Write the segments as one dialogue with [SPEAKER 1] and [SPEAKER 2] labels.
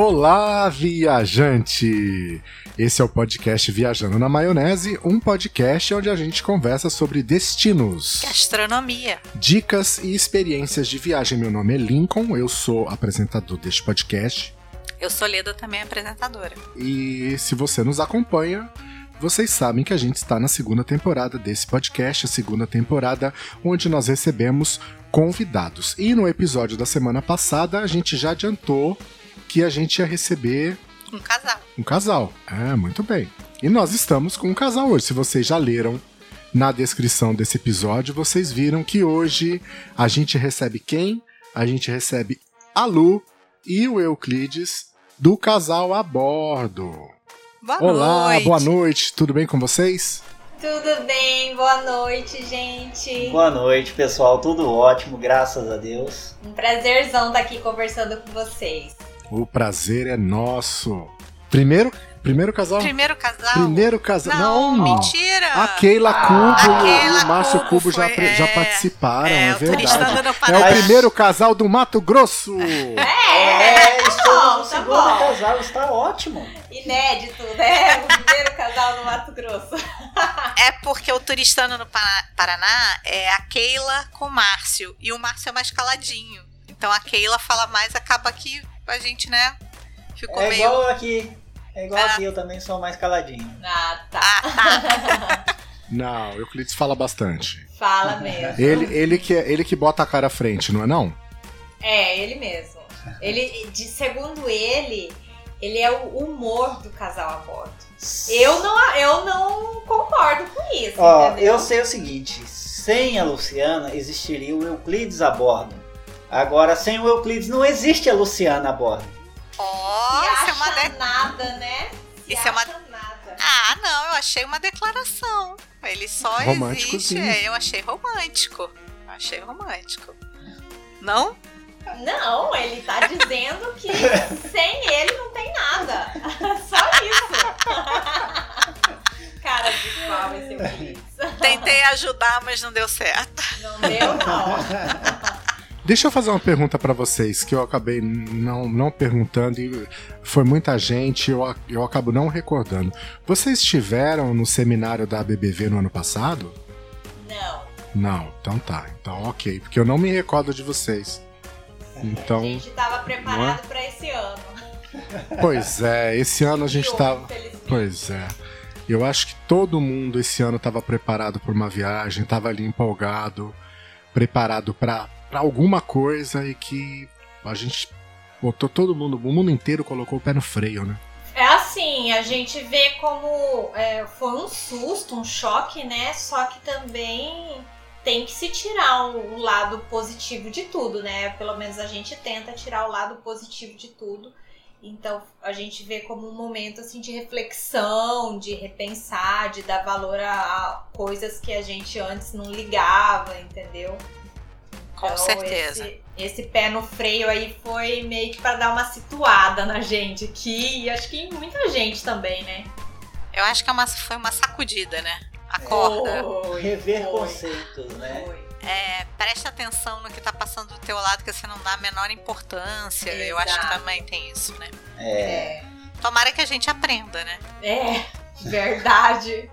[SPEAKER 1] Olá, viajante! Esse é o podcast Viajando na Maionese, um podcast onde a gente conversa sobre destinos,
[SPEAKER 2] Gastronomia.
[SPEAKER 1] dicas e experiências de viagem. Meu nome é Lincoln, eu sou apresentador deste podcast.
[SPEAKER 2] Eu sou Leda, também apresentadora.
[SPEAKER 1] E se você nos acompanha, vocês sabem que a gente está na segunda temporada desse podcast, a segunda temporada onde nós recebemos convidados. E no episódio da semana passada, a gente já adiantou que a gente ia receber
[SPEAKER 2] Um casal.
[SPEAKER 1] um casal. É, muito bem. E nós estamos com um casal hoje. Se vocês já leram na descrição desse episódio, vocês viram que hoje a gente recebe quem? A gente recebe a Lu e o Euclides do casal a bordo.
[SPEAKER 2] Boa
[SPEAKER 1] Olá,
[SPEAKER 2] noite.
[SPEAKER 1] boa noite. Tudo bem com vocês?
[SPEAKER 3] Tudo bem? Boa noite, gente.
[SPEAKER 4] Boa noite, pessoal. Tudo ótimo, graças a Deus.
[SPEAKER 3] Um prazerzão estar aqui conversando com vocês.
[SPEAKER 1] O prazer é nosso. Primeiro, primeiro casal?
[SPEAKER 2] Primeiro casal.
[SPEAKER 1] Primeiro casal.
[SPEAKER 2] Não,
[SPEAKER 1] Não,
[SPEAKER 2] mentira.
[SPEAKER 1] A Keila
[SPEAKER 4] Ah,
[SPEAKER 1] Cubo
[SPEAKER 2] a
[SPEAKER 1] e o Márcio
[SPEAKER 2] Cubo
[SPEAKER 1] Cubo já,
[SPEAKER 2] foi-
[SPEAKER 1] já
[SPEAKER 2] é,
[SPEAKER 1] participaram,
[SPEAKER 2] é,
[SPEAKER 1] é,
[SPEAKER 2] o
[SPEAKER 1] verdade.
[SPEAKER 2] no
[SPEAKER 1] É o primeiro casal do Mato Grosso!
[SPEAKER 3] É,
[SPEAKER 4] estamos
[SPEAKER 3] bom,
[SPEAKER 4] no
[SPEAKER 3] tá
[SPEAKER 4] segundo
[SPEAKER 3] bom.
[SPEAKER 4] casal, está ótimo.
[SPEAKER 3] Inédito, né? O primeiro casal no Mato Grosso.
[SPEAKER 2] É porque o turistano no Pa- Paraná é a Keila com o Márcio. E o Márcio é mais caladinho. Então a Keila fala mais, acaba que a gente, né? Ficou
[SPEAKER 4] É
[SPEAKER 2] meio.
[SPEAKER 4] igual aqui. É igual
[SPEAKER 2] Ah.
[SPEAKER 4] aqui, eu também sou mais caladinho.
[SPEAKER 3] Ah, tá.
[SPEAKER 2] Ah, tá.
[SPEAKER 1] Não, Euclides fala bastante.
[SPEAKER 3] Fala mesmo.
[SPEAKER 1] Ele, ele, que, ele que bota a cara à frente, não é não?
[SPEAKER 3] É, ele mesmo. Ele, de, segundo ele, ele é o humor do casal a bordo. Eu não, eu não concordo com isso,
[SPEAKER 4] Ó,
[SPEAKER 3] entendeu?
[SPEAKER 4] eu sei o seguinte: sem a Luciana existiria o Euclides a bordo. Agora, sem o Euclides não existe a Luciana.
[SPEAKER 2] Ó,
[SPEAKER 3] Se
[SPEAKER 2] isso é uma de...
[SPEAKER 3] nada, né? Se
[SPEAKER 2] Isso é uma-
[SPEAKER 3] nada.
[SPEAKER 2] Ah, não, eu achei uma declaração. Ele só existe.
[SPEAKER 1] Românticozinho.
[SPEAKER 2] É, eu achei romântico. Eu achei romântico. Não?
[SPEAKER 3] Não, ele tá dizendo que sem ele não tem nada. Só isso. Cara de pau esse Euclides.
[SPEAKER 2] Tentei ajudar, mas não deu certo.
[SPEAKER 3] Não deu, não.
[SPEAKER 1] Deixa eu fazer uma pergunta pra vocês que eu acabei não, não perguntando e foi muita gente, eu, eu acabo não recordando. Vocês estiveram no seminário da BBV no ano passado?
[SPEAKER 3] Não.
[SPEAKER 1] Não, então tá. Então ok, porque eu não me recordo de vocês.
[SPEAKER 3] A
[SPEAKER 1] Então,
[SPEAKER 3] gente tava preparado pra esse ano.
[SPEAKER 1] pois é, esse ano a gente
[SPEAKER 3] E,
[SPEAKER 1] tava.
[SPEAKER 3] infelizmente.
[SPEAKER 1] Pois é. Eu acho que todo mundo esse ano estava preparado para uma viagem, estava ali empolgado, preparado para alguma coisa e que a gente botou todo mundo, o mundo inteiro colocou o pé no freio, né?
[SPEAKER 3] É assim, a gente vê como é, foi um susto, um choque, né? Só que também tem que se tirar um lado positivo de tudo, né? Pelo menos a gente tenta tirar o lado positivo de tudo. Então a gente vê como um momento assim de reflexão, de repensar, de dar valor a coisas que a gente antes não ligava, entendeu?
[SPEAKER 2] Com
[SPEAKER 3] Então,
[SPEAKER 2] certeza.
[SPEAKER 3] Esse, esse pé no freio aí foi meio que pra dar uma situada na gente aqui e acho que em muita gente também, né?
[SPEAKER 2] Eu acho que é uma, foi uma sacudida, né? Acorda.
[SPEAKER 3] Foi,
[SPEAKER 4] Rever
[SPEAKER 3] foi,
[SPEAKER 4] conceitos, né?
[SPEAKER 3] foi.
[SPEAKER 2] É, presta atenção no que tá passando do teu lado, que você não dá a menor importância. Eu acho que
[SPEAKER 3] Exato.
[SPEAKER 2] também tem isso, né?
[SPEAKER 4] É.
[SPEAKER 3] É,
[SPEAKER 2] Tomara que a gente aprenda, né?
[SPEAKER 3] é, verdade.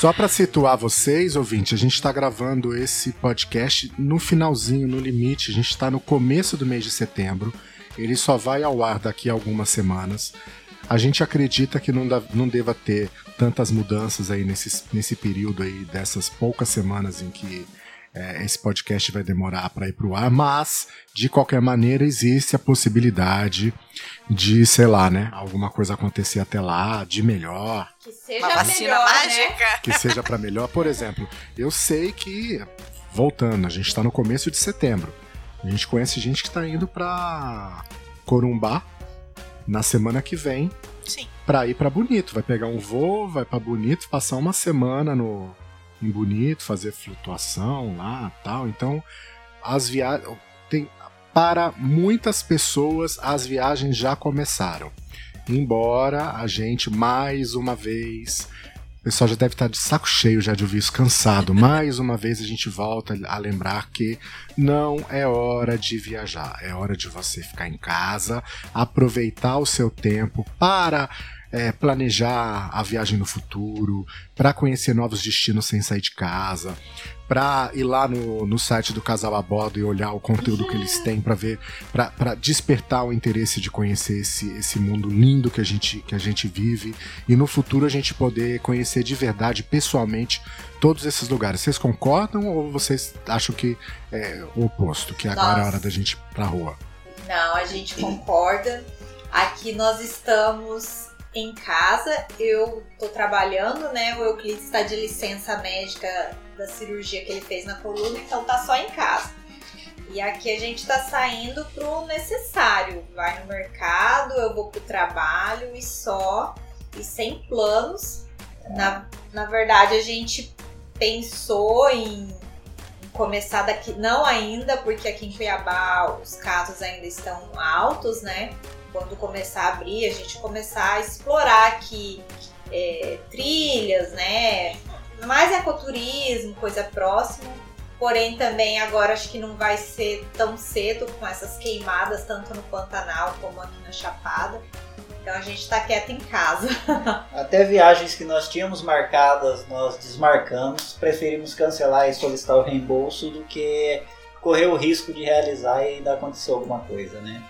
[SPEAKER 1] Só para situar vocês, ouvinte, a gente está gravando esse podcast no finalzinho, no limite. A gente está no começo do mês de setembro. Ele só vai ao ar daqui a algumas semanas. A gente acredita que não, dá- não deva ter tantas mudanças aí nesse, nesse período aí dessas poucas semanas em que é, esse podcast vai demorar para ir pro ar, mas de qualquer maneira existe a possibilidade de, sei lá, né, alguma coisa acontecer até lá, de melhor,
[SPEAKER 3] Que seja
[SPEAKER 2] Uma vacina
[SPEAKER 3] melhor, né?
[SPEAKER 2] mágica.
[SPEAKER 1] que seja para melhor. Por exemplo, eu sei que voltando, a gente está no começo de setembro. A gente conhece gente que está indo para Corumbá na semana que vem
[SPEAKER 2] Sim.
[SPEAKER 1] para ir para Bonito. Vai pegar um voo, vai para Bonito, passar uma semana no em Bonito, fazer flutuação lá, tal. Então, as viagens tem para muitas pessoas as viagens já começaram. Embora a gente mais uma vez O pessoal já deve estar de saco cheio já de ouvir isso, cansado. Mais uma vez a gente volta a lembrar que não é hora de viajar. É hora de você ficar em casa, aproveitar o seu tempo para é, planejar a viagem no futuro, para conhecer novos destinos sem sair de casa, para ir lá no, no site do Casal a Bordo e olhar o conteúdo que eles têm para ver, para despertar o interesse de conhecer esse, esse mundo lindo que a, gente, que a gente vive e no futuro a gente poder conhecer de verdade, pessoalmente, todos esses lugares. Vocês concordam ou vocês acham que é o oposto, que agora Nossa. é a hora da gente ir pra rua?
[SPEAKER 3] Não, a gente concorda. Aqui nós estamos em casa. Eu tô trabalhando, né? O Euclides está de licença médica da cirurgia que ele fez na coluna, então tá só em casa. E aqui a gente tá saindo pro necessário. Vai no mercado, eu vou pro trabalho e só. E sem planos. Na, na verdade, a gente pensou em, em começar daqui. Não ainda, porque aqui em Cuiabá os casos ainda estão altos, né? Quando começar a abrir, a gente começar a explorar aqui é, trilhas, né? Mais ecoturismo, coisa próxima. Porém, também agora acho que não vai ser tão cedo com essas queimadas, tanto no Pantanal como aqui na Chapada. Então a gente está quieto em casa.
[SPEAKER 4] Até viagens que nós tínhamos marcadas, nós desmarcamos, preferimos cancelar e solicitar o reembolso do que correr o risco de realizar e ainda acontecer alguma coisa, né?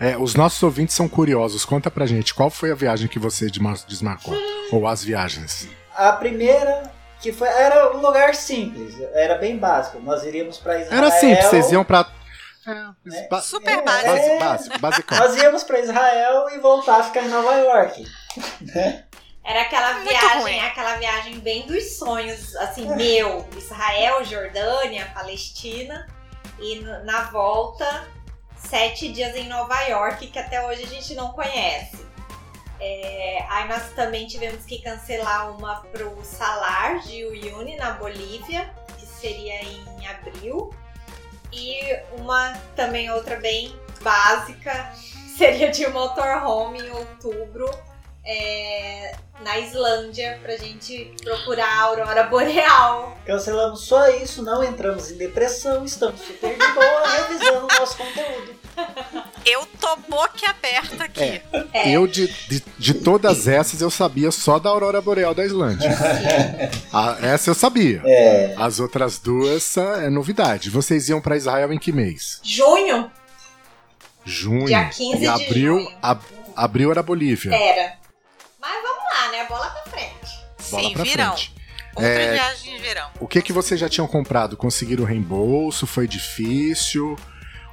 [SPEAKER 1] É, os nossos ouvintes são curiosos. Conta pra gente, qual foi a viagem que você desmarcou? Ou as viagens?
[SPEAKER 4] A primeira, que foi. Era um lugar simples, era bem básico. Nós iríamos pra Israel.
[SPEAKER 1] Era simples, vocês iam pra.
[SPEAKER 2] É, é, Super básico. É,
[SPEAKER 1] básico, básico.
[SPEAKER 4] Nós íamos pra Israel e voltar a ficar em Nova York.
[SPEAKER 3] Era aquela Muito viagem, ruim. aquela viagem bem dos sonhos, assim, meu, Israel, Jordânia, Palestina. E na volta Sete Dias em Nova York, que até hoje a gente não conhece. É, aí nós também tivemos que cancelar uma pro Salar de Uyuni, na Bolívia, que seria em abril. E uma também outra bem básica, seria de motorhome em outubro, é, na Islândia pra gente procurar a aurora boreal.
[SPEAKER 4] Cancelamos só isso, não entramos em depressão, estamos super de boa revisando o nosso conteúdo.
[SPEAKER 2] Eu tô boca aberta aqui. É.
[SPEAKER 1] É. Eu, de, de, de, todas essas, eu sabia só da aurora boreal da Islândia. a, essa eu sabia.
[SPEAKER 4] É.
[SPEAKER 1] As outras duas é novidade. Vocês iam para Israel em que mês?
[SPEAKER 3] Junho.
[SPEAKER 1] Junho.
[SPEAKER 3] Dia 15
[SPEAKER 1] e abril, de junho. A, abril era Bolívia.
[SPEAKER 3] Era. Lá, né? Bola pra frente.
[SPEAKER 1] Bola
[SPEAKER 2] Sim,
[SPEAKER 1] pra
[SPEAKER 2] virão.
[SPEAKER 1] frente.
[SPEAKER 2] Outra é, viagem de verão.
[SPEAKER 1] O que que vocês já tinham comprado? Conseguiram reembolso? Foi difícil?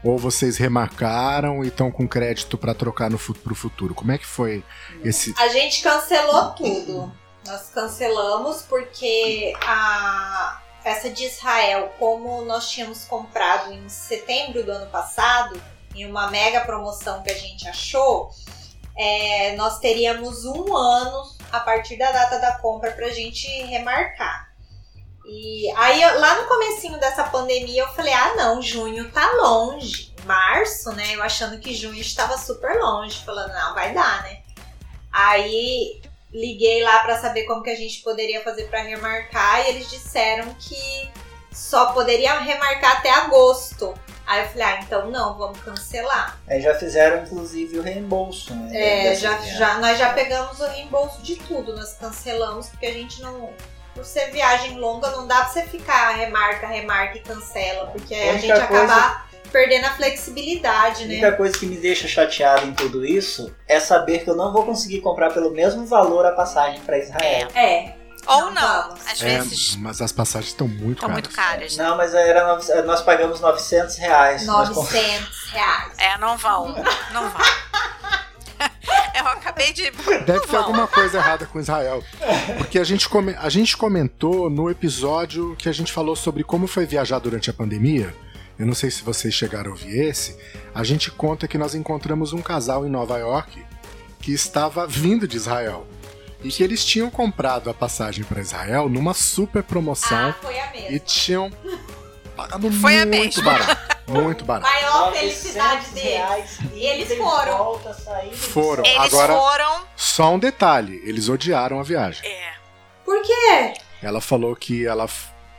[SPEAKER 1] Ou vocês remarcaram e estão com crédito para trocar no pro futuro? Como é que foi esse?
[SPEAKER 3] A gente cancelou tudo. Nós cancelamos porque a essa de Israel, como nós tínhamos comprado em setembro do ano passado, em uma mega promoção que a gente achou, é, nós teríamos um ano a partir da data da compra para a gente remarcar. E aí lá no comecinho dessa pandemia eu falei, ah não, junho tá longe. Março, né? Eu achando que junho estava super longe, falando, não, vai dar, né? Aí liguei lá para saber como que a gente poderia fazer para remarcar e eles disseram que só poderia remarcar até agosto. Aí eu falei, ah, então não, vamos cancelar.
[SPEAKER 4] Aí já fizeram inclusive o reembolso,
[SPEAKER 3] né? É, já, já, nós já pegamos o reembolso de tudo, nós cancelamos porque a gente não. Por ser viagem longa, não dá pra você ficar remarca, remarca e cancela, porque a, gente coisa... acabar perdendo a flexibilidade,
[SPEAKER 4] né?
[SPEAKER 3] A
[SPEAKER 4] única coisa que me deixa chateado em tudo isso é saber que eu não vou conseguir comprar pelo mesmo valor a passagem para Israel.
[SPEAKER 3] É. é.
[SPEAKER 2] Ou não, não às é, vezes.
[SPEAKER 1] Mas as passagens estão muito
[SPEAKER 2] estão
[SPEAKER 1] caras.
[SPEAKER 2] muito caras.
[SPEAKER 4] Né? Não, mas era, nós pagamos 900 reais.
[SPEAKER 3] 900 reais.
[SPEAKER 2] É, não vão. Não vão. Eu acabei de.
[SPEAKER 1] Deve ter alguma coisa errada com Israel. Porque a gente, come... a gente comentou no episódio que a gente falou sobre como foi viajar durante a pandemia. Eu não sei se vocês chegaram a ouvir esse. A gente conta que nós encontramos um casal em Nova York que estava vindo de Israel e que eles tinham comprado a passagem para Israel numa super promoção
[SPEAKER 3] ah, foi a mesma.
[SPEAKER 1] e tinham pagado
[SPEAKER 2] foi
[SPEAKER 1] muito barato. Muito barato.
[SPEAKER 3] Maior felicidade deles. E eles foram.
[SPEAKER 1] Foram.
[SPEAKER 2] Eles
[SPEAKER 1] Agora,
[SPEAKER 2] foram.
[SPEAKER 1] Só um detalhe: eles odiaram a viagem.
[SPEAKER 2] É.
[SPEAKER 3] Por quê?
[SPEAKER 1] Ela falou que ela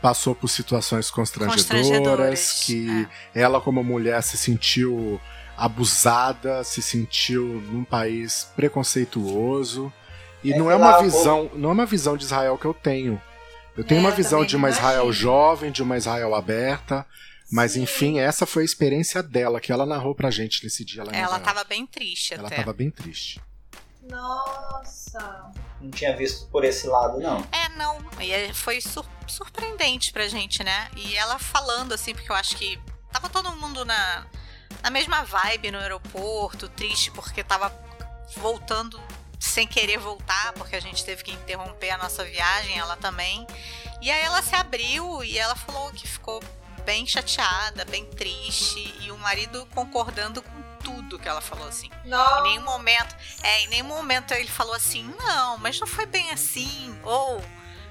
[SPEAKER 1] passou por situações constrangedoras,
[SPEAKER 2] Constrangedoras,
[SPEAKER 1] que ela como mulher se sentiu abusada, se sentiu num país preconceituoso. E
[SPEAKER 4] É
[SPEAKER 1] não é uma
[SPEAKER 4] lá,
[SPEAKER 1] visão, não é uma visão de Israel que eu tenho. Eu tenho
[SPEAKER 3] É,
[SPEAKER 1] uma visão de uma Israel
[SPEAKER 3] imagino.
[SPEAKER 1] jovem, de uma Israel aberta, mas
[SPEAKER 3] Sim.
[SPEAKER 1] enfim, essa foi a experiência dela que ela narrou pra gente nesse dia lá em
[SPEAKER 2] Ela
[SPEAKER 1] Israel.
[SPEAKER 2] tava bem triste
[SPEAKER 1] Ela
[SPEAKER 2] até.
[SPEAKER 1] tava bem triste.
[SPEAKER 3] Nossa.
[SPEAKER 4] Não tinha visto por esse lado, não.
[SPEAKER 2] É, não. E é- foi sur- surpreendente pra gente, né? E ela falando assim, porque eu acho que tava todo mundo na, na mesma vibe no aeroporto, triste porque tava voltando sem querer voltar, porque a gente teve que interromper a nossa viagem, ela também. E aí ela se abriu e ela falou que ficou bem chateada, bem triste, e o marido concordando com tudo que ela falou assim. Em
[SPEAKER 3] Nossa.
[SPEAKER 2] nenhum momento, é, em nenhum momento ele falou assim, não, mas não foi bem assim, ou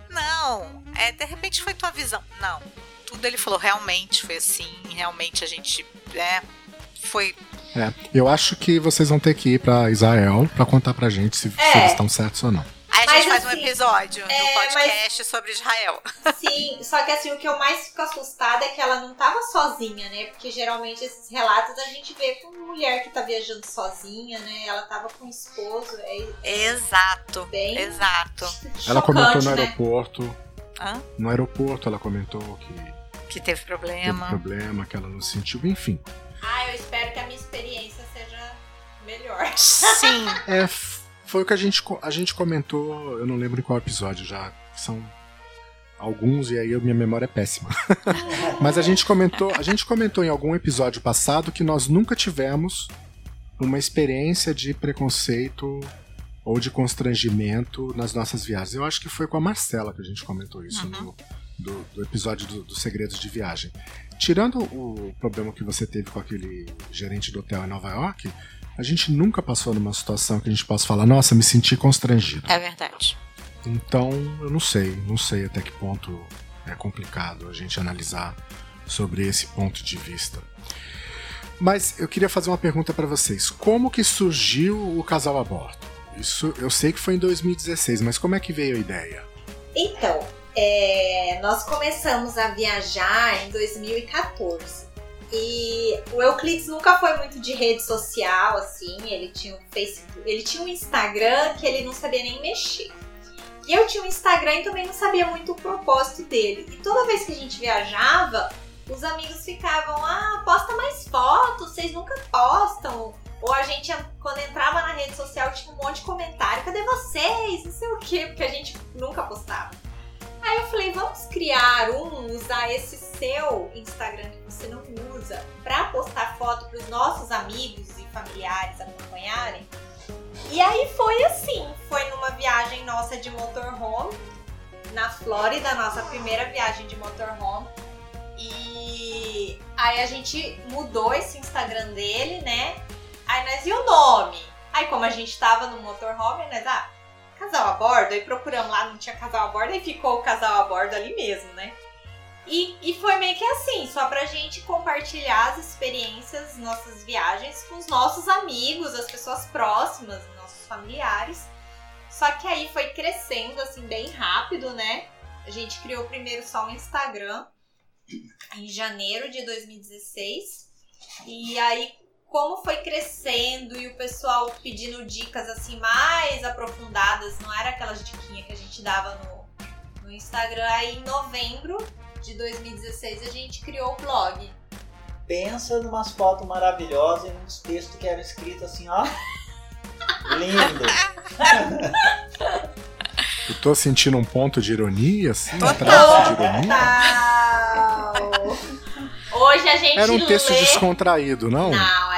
[SPEAKER 2] não, é, de repente foi tua visão. Não, tudo ele falou, realmente foi assim, realmente a gente, é, foi,
[SPEAKER 1] É, eu acho que vocês vão ter que ir pra Israel pra contar pra gente se, se
[SPEAKER 3] É.
[SPEAKER 1] eles estão certos ou não.
[SPEAKER 2] Aí a
[SPEAKER 3] Mas,
[SPEAKER 2] gente faz um
[SPEAKER 3] assim,
[SPEAKER 2] episódio
[SPEAKER 3] é,
[SPEAKER 2] do podcast sobre Israel.
[SPEAKER 3] Sim, só que assim, o que eu mais fico assustada é que ela não tava sozinha, né? Porque geralmente esses relatos a gente vê com mulher que tá viajando sozinha, né? Ela tava com o esposo, é
[SPEAKER 2] Exato,
[SPEAKER 3] bem
[SPEAKER 2] exato.
[SPEAKER 1] Ela comentou no
[SPEAKER 3] chocante, né?
[SPEAKER 1] aeroporto.
[SPEAKER 2] Hã?
[SPEAKER 1] No aeroporto ela comentou que
[SPEAKER 2] Que teve
[SPEAKER 1] teve
[SPEAKER 2] problema.
[SPEAKER 1] problema, que ela não sentiu, enfim.
[SPEAKER 3] Ah, eu espero que a minha experiência seja melhor.
[SPEAKER 2] Sim,
[SPEAKER 1] É, foi o que a gente, a gente comentou, eu não lembro em qual episódio já, são alguns e aí a minha memória é péssima. Mas a gente comentou, a gente comentou em algum episódio passado que nós nunca tivemos uma experiência de preconceito ou de constrangimento nas nossas viagens. Eu acho que foi com a Marcela que a gente comentou isso
[SPEAKER 2] Uhum.
[SPEAKER 1] no do, do episódio do- dos segredos de viagem. Tirando o problema que você teve com aquele gerente do hotel em Nova York, a gente nunca passou numa situação que a gente possa falar, nossa, me senti constrangido.
[SPEAKER 2] é verdade.
[SPEAKER 1] Então, eu não sei, não sei até que ponto é complicado a gente analisar sobre esse ponto de vista. Mas eu queria fazer uma pergunta para vocês. Como que surgiu o casal aborto? Isso eu sei que foi em 2016, mas como é que veio a ideia?
[SPEAKER 3] Então, é, nós começamos a viajar em 2014. E o Euclides nunca foi muito de rede social, assim. Ele tinha um Facebook, ele tinha um Instagram que ele não sabia nem mexer. E eu tinha um Instagram e também não sabia muito o propósito dele. E toda vez que a gente viajava, os amigos ficavam: ah, posta mais fotos, vocês nunca postam. Ou a gente, quando entrava na rede social, tinha um monte de comentário: cadê vocês? Não sei o quê, porque a gente nunca postava. Aí eu falei: vamos criar um, usar esse seu Instagram que você não usa, pra postar foto pros nossos amigos e familiares acompanharem. E aí foi assim: foi numa viagem nossa de motorhome, na Flórida, nossa primeira viagem de motorhome. E aí a gente mudou esse Instagram dele, né? Aí nós e o nome. Aí como a gente tava no motorhome, nós, ah, casal a bordo, aí procuramos lá, não tinha casal a bordo, aí ficou o casal a bordo ali mesmo, né? E, e foi meio que assim, só pra gente compartilhar as experiências, nossas viagens com os nossos amigos, as pessoas próximas, nossos familiares. Só que aí foi crescendo assim bem rápido, né? A gente criou primeiro só um Instagram em janeiro de 2016. E aí, como foi crescendo e o pessoal pedindo dicas assim mais aprofundadas, não era aquelas diquinhas que a gente dava no, no Instagram, aí em novembro de 2016 a gente criou o blog.
[SPEAKER 4] Pensa numas fotos maravilhosas e nos textos que eram escritos assim, ó. Lindo.
[SPEAKER 1] Eu tô sentindo um ponto de ironia, assim, um traço de ironia.
[SPEAKER 3] Total! Hoje a gente
[SPEAKER 1] Era um texto
[SPEAKER 3] lê...
[SPEAKER 1] descontraído, não?
[SPEAKER 3] Não.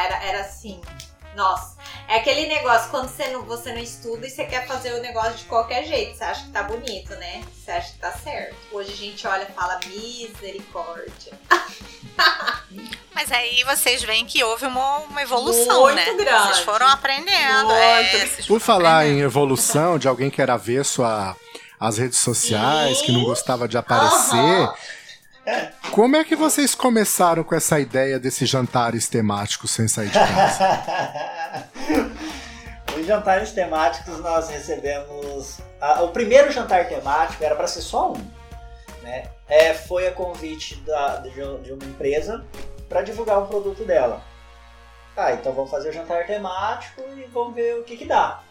[SPEAKER 3] Nossa. É aquele negócio, quando você não, você não estuda e você quer fazer o negócio de qualquer jeito. Você acha que tá bonito, né? Você acha que tá certo. Hoje a gente olha e fala misericórdia.
[SPEAKER 2] Mas aí vocês veem que houve uma, uma evolução,
[SPEAKER 3] Muito
[SPEAKER 2] né?
[SPEAKER 3] grande.
[SPEAKER 2] Vocês foram aprendendo.
[SPEAKER 3] Muito.
[SPEAKER 2] é, vocês
[SPEAKER 1] Por
[SPEAKER 2] foram
[SPEAKER 1] falar
[SPEAKER 2] aprendendo.
[SPEAKER 1] em evolução, de alguém que era avesso a- às redes sociais,
[SPEAKER 3] Sim.
[SPEAKER 1] que não gostava de aparecer,
[SPEAKER 3] Aham.
[SPEAKER 1] Como é que vocês começaram com essa ideia desses jantares temáticos sem sair de casa?
[SPEAKER 4] o jantares temáticos nós recebemos. o primeiro jantar temático era para ser só um. Né? É, foi a convite da, de, de uma empresa para divulgar um produto dela. Ah, então vamos fazer o jantar temático e vamos ver o que, que dá.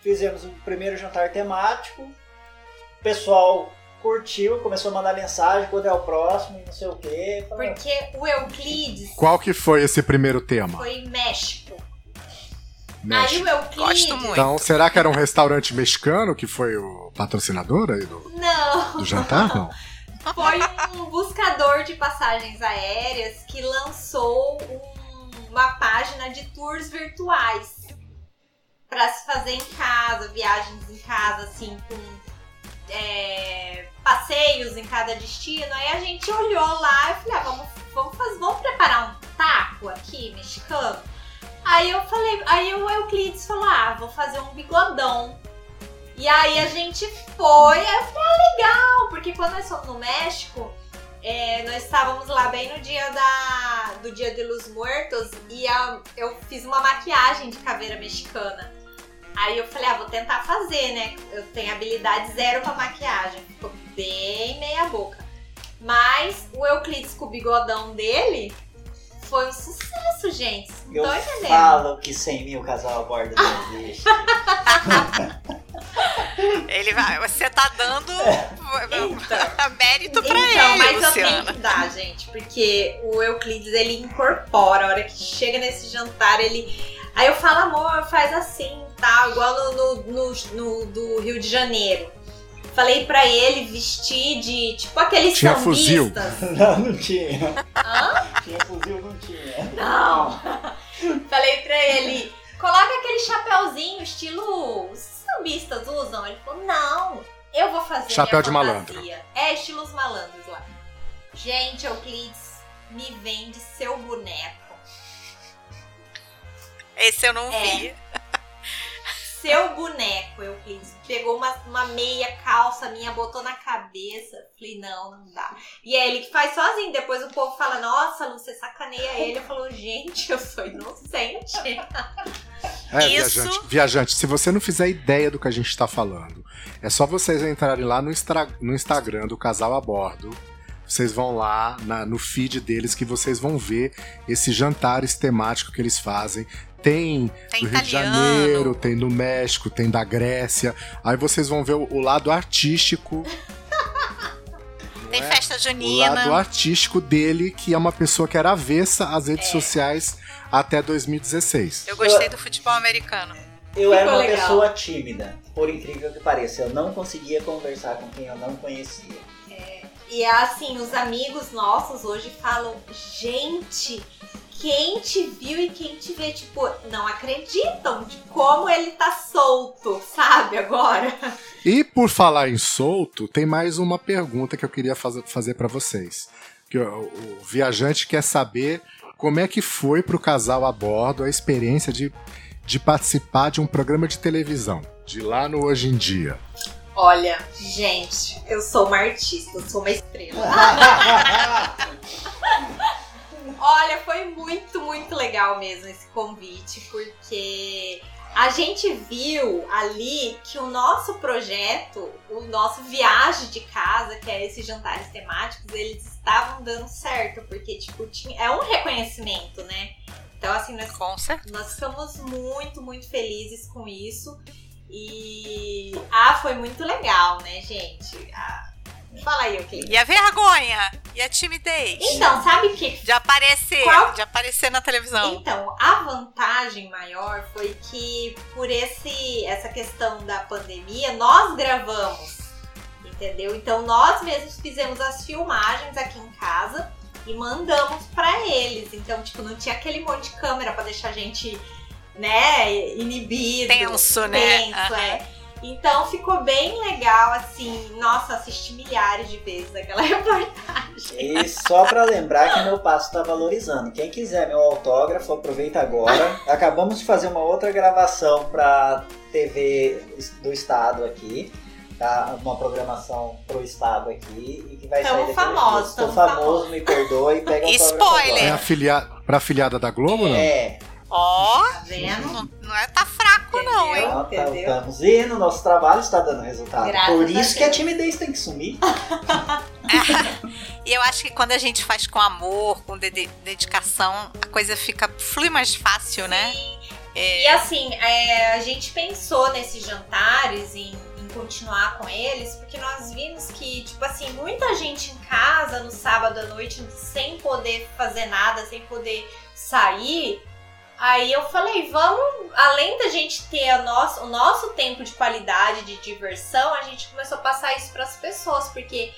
[SPEAKER 4] Fizemos o primeiro jantar temático, o pessoal curtiu, começou a mandar mensagem quando é o próximo e não sei o quê. Falei,
[SPEAKER 3] Porque o Euclides
[SPEAKER 1] Qual que foi esse primeiro tema?
[SPEAKER 3] foi México. Aí
[SPEAKER 1] México.
[SPEAKER 3] o Euclides.
[SPEAKER 2] Gosto muito.
[SPEAKER 1] Então, será que era um restaurante mexicano que foi o patrocinador aí do,
[SPEAKER 3] Não,
[SPEAKER 1] do jantar? Não.
[SPEAKER 3] foi um buscador de passagens aéreas que lançou um- uma página de tours virtuais para se fazer em casa, viagens em casa, assim, com é, passeios em cada destino. Aí a gente olhou lá e falei, ah, vamos, vamos, fazer, vamos preparar um taco aqui, mexicano? Aí eu falei, aí o Euclides falou, ah, vou fazer um bigodão. E aí a gente foi, aí eu falei, ah, legal, porque quando nós fomos no México, é, nós estávamos lá bem no dia da, do Dia de los Muertos e a- eu fiz uma maquiagem de caveira mexicana. Aí eu falei, ah, vou tentar fazer, né? Eu tenho habilidade zero pra maquiagem. Ficou bem meia boca. Mas o Euclides com o bigodão dele foi um sucesso, gente.
[SPEAKER 4] Eu
[SPEAKER 3] Tô entendendo.
[SPEAKER 4] falo que 100 mil casal a bordo não existe.
[SPEAKER 2] Ele vai, você tá dando
[SPEAKER 3] Então.
[SPEAKER 2] mérito pra
[SPEAKER 3] Então,
[SPEAKER 2] ele,
[SPEAKER 3] mas eu
[SPEAKER 2] Luciana.
[SPEAKER 3] tenho que dar, gente, porque o Euclides ele incorpora. A hora que chega nesse jantar, ele. Aí eu falo, amor, faz assim, tal, igual no, no, no- no do Rio de Janeiro. Falei pra ele vestir de tipo aqueles
[SPEAKER 1] Tinha fuzil.
[SPEAKER 3] sambistas.
[SPEAKER 4] Não, não tinha.
[SPEAKER 3] Hã?
[SPEAKER 4] Tinha fuzil, não tinha.
[SPEAKER 3] Não! Falei pra ele, coloca aquele chapéuzinho estilo os sambistas usam. Ele falou, não, eu vou fazer
[SPEAKER 1] Chapéu
[SPEAKER 3] minha
[SPEAKER 1] de malandro.
[SPEAKER 3] fantasia. É, estilo os malandros lá. Gente, Euclides, me vende seu boneco.
[SPEAKER 2] Esse eu não
[SPEAKER 3] É.
[SPEAKER 2] vi.
[SPEAKER 3] Seu boneco, Euclides. Pegou uma, uma meia calça minha, botou na cabeça. Falei, não, não dá. E é ele que faz sozinho. Depois o povo fala, nossa, Lu, você sacaneia ele. Eu falo, gente, eu sou inocente.
[SPEAKER 1] É,
[SPEAKER 2] Isso-
[SPEAKER 1] viajante, viajante, se você não fizer ideia do que a gente está falando, é só vocês entrarem lá no, no Instagram do Casal a Bordo. Vocês vão lá na- no feed deles que vocês vão ver esses jantares temáticos que eles fazem. Tem
[SPEAKER 2] Tem
[SPEAKER 1] do Rio de. Janeiro, tem do México, tem da Grécia. Aí vocês vão ver o, o lado artístico.
[SPEAKER 2] Tem
[SPEAKER 1] é?
[SPEAKER 2] festa
[SPEAKER 1] O
[SPEAKER 2] junina.
[SPEAKER 1] lado artístico dele, que é uma pessoa que era avessa às
[SPEAKER 2] É.
[SPEAKER 1] redes sociais até 2016.
[SPEAKER 2] Eu gostei do futebol americano.
[SPEAKER 4] Eu era uma
[SPEAKER 3] legal.
[SPEAKER 4] pessoa tímida, por incrível que pareça. Eu não conseguia conversar com quem eu não conhecia.
[SPEAKER 3] E assim, os amigos nossos hoje falam, gente, quem te viu e quem te vê, tipo, não acreditam de como ele tá solto, sabe, agora.
[SPEAKER 1] E por falar em solto, tem mais uma pergunta que eu queria fazer, fazer para vocês. Que o, o viajante quer saber como é que foi pro casal a bordo a experiência de, de participar de um programa de televisão, de lá no Hoje em Dia.
[SPEAKER 3] Olha, gente, eu sou uma artista, eu sou uma estrela. Olha, foi muito, muito legal mesmo esse convite, porque a gente viu ali que o nosso projeto, o nosso viagem de casa, que é esses jantares temáticos, eles estavam dando certo, porque tipo, tinha, é um reconhecimento, né? Então, assim, nós nós ficamos muito, muito felizes com isso. E. Ah, foi muito legal, né, gente? Ah, Fala aí, ok.
[SPEAKER 2] E a vergonha? E a timidez?
[SPEAKER 3] Então, sabe o que?
[SPEAKER 2] De aparecer,
[SPEAKER 3] Qual-
[SPEAKER 2] de aparecer na televisão.
[SPEAKER 3] Então, a vantagem maior foi que por esse essa questão da pandemia, nós gravamos, entendeu? Então, nós mesmos fizemos as filmagens aqui em casa e mandamos pra eles. Então, tipo, não tinha aquele monte de câmera pra deixar a gente, né, inibido.
[SPEAKER 2] Tenso, né?
[SPEAKER 3] Tenso,
[SPEAKER 2] Aham.
[SPEAKER 3] é. Então ficou bem legal, assim. Nossa, assisti milhares de vezes aquela reportagem.
[SPEAKER 4] E só pra lembrar que meu passo tá valorizando. Quem quiser meu autógrafo, aproveita agora. Acabamos de fazer uma outra gravação pra TV do estado aqui. Tá? Uma programação pro estado aqui e que vai
[SPEAKER 3] Tamo
[SPEAKER 4] sair. Tô
[SPEAKER 3] tamo
[SPEAKER 4] famoso,
[SPEAKER 3] famosos.
[SPEAKER 4] me perdoe, pega
[SPEAKER 2] Spoiler.
[SPEAKER 1] É
[SPEAKER 4] agora.
[SPEAKER 1] afilia... pra afiliada da Globo, não?
[SPEAKER 4] É,
[SPEAKER 2] Ó,
[SPEAKER 3] Tá vendo?
[SPEAKER 2] não, Não é tá fraco, não, hein?
[SPEAKER 4] Então, tá-
[SPEAKER 3] Entendeu?
[SPEAKER 4] Estamos indo, nosso trabalho está dando resultado.
[SPEAKER 3] Graças
[SPEAKER 4] Por isso que a timidez tem que sumir.
[SPEAKER 2] E eu acho que quando a gente faz com amor, com dedicação, a coisa fica flui mais fácil, né?
[SPEAKER 3] Sim.
[SPEAKER 2] É,
[SPEAKER 3] E assim, é, a gente pensou nesses jantares em, em continuar com eles, porque nós vimos que, tipo assim, muita gente em casa no sábado à noite, sem poder fazer nada, sem poder sair. Aí eu falei, vamos, além da gente ter o nosso tempo de qualidade, de diversão, a gente começou a passar isso para as pessoas, porque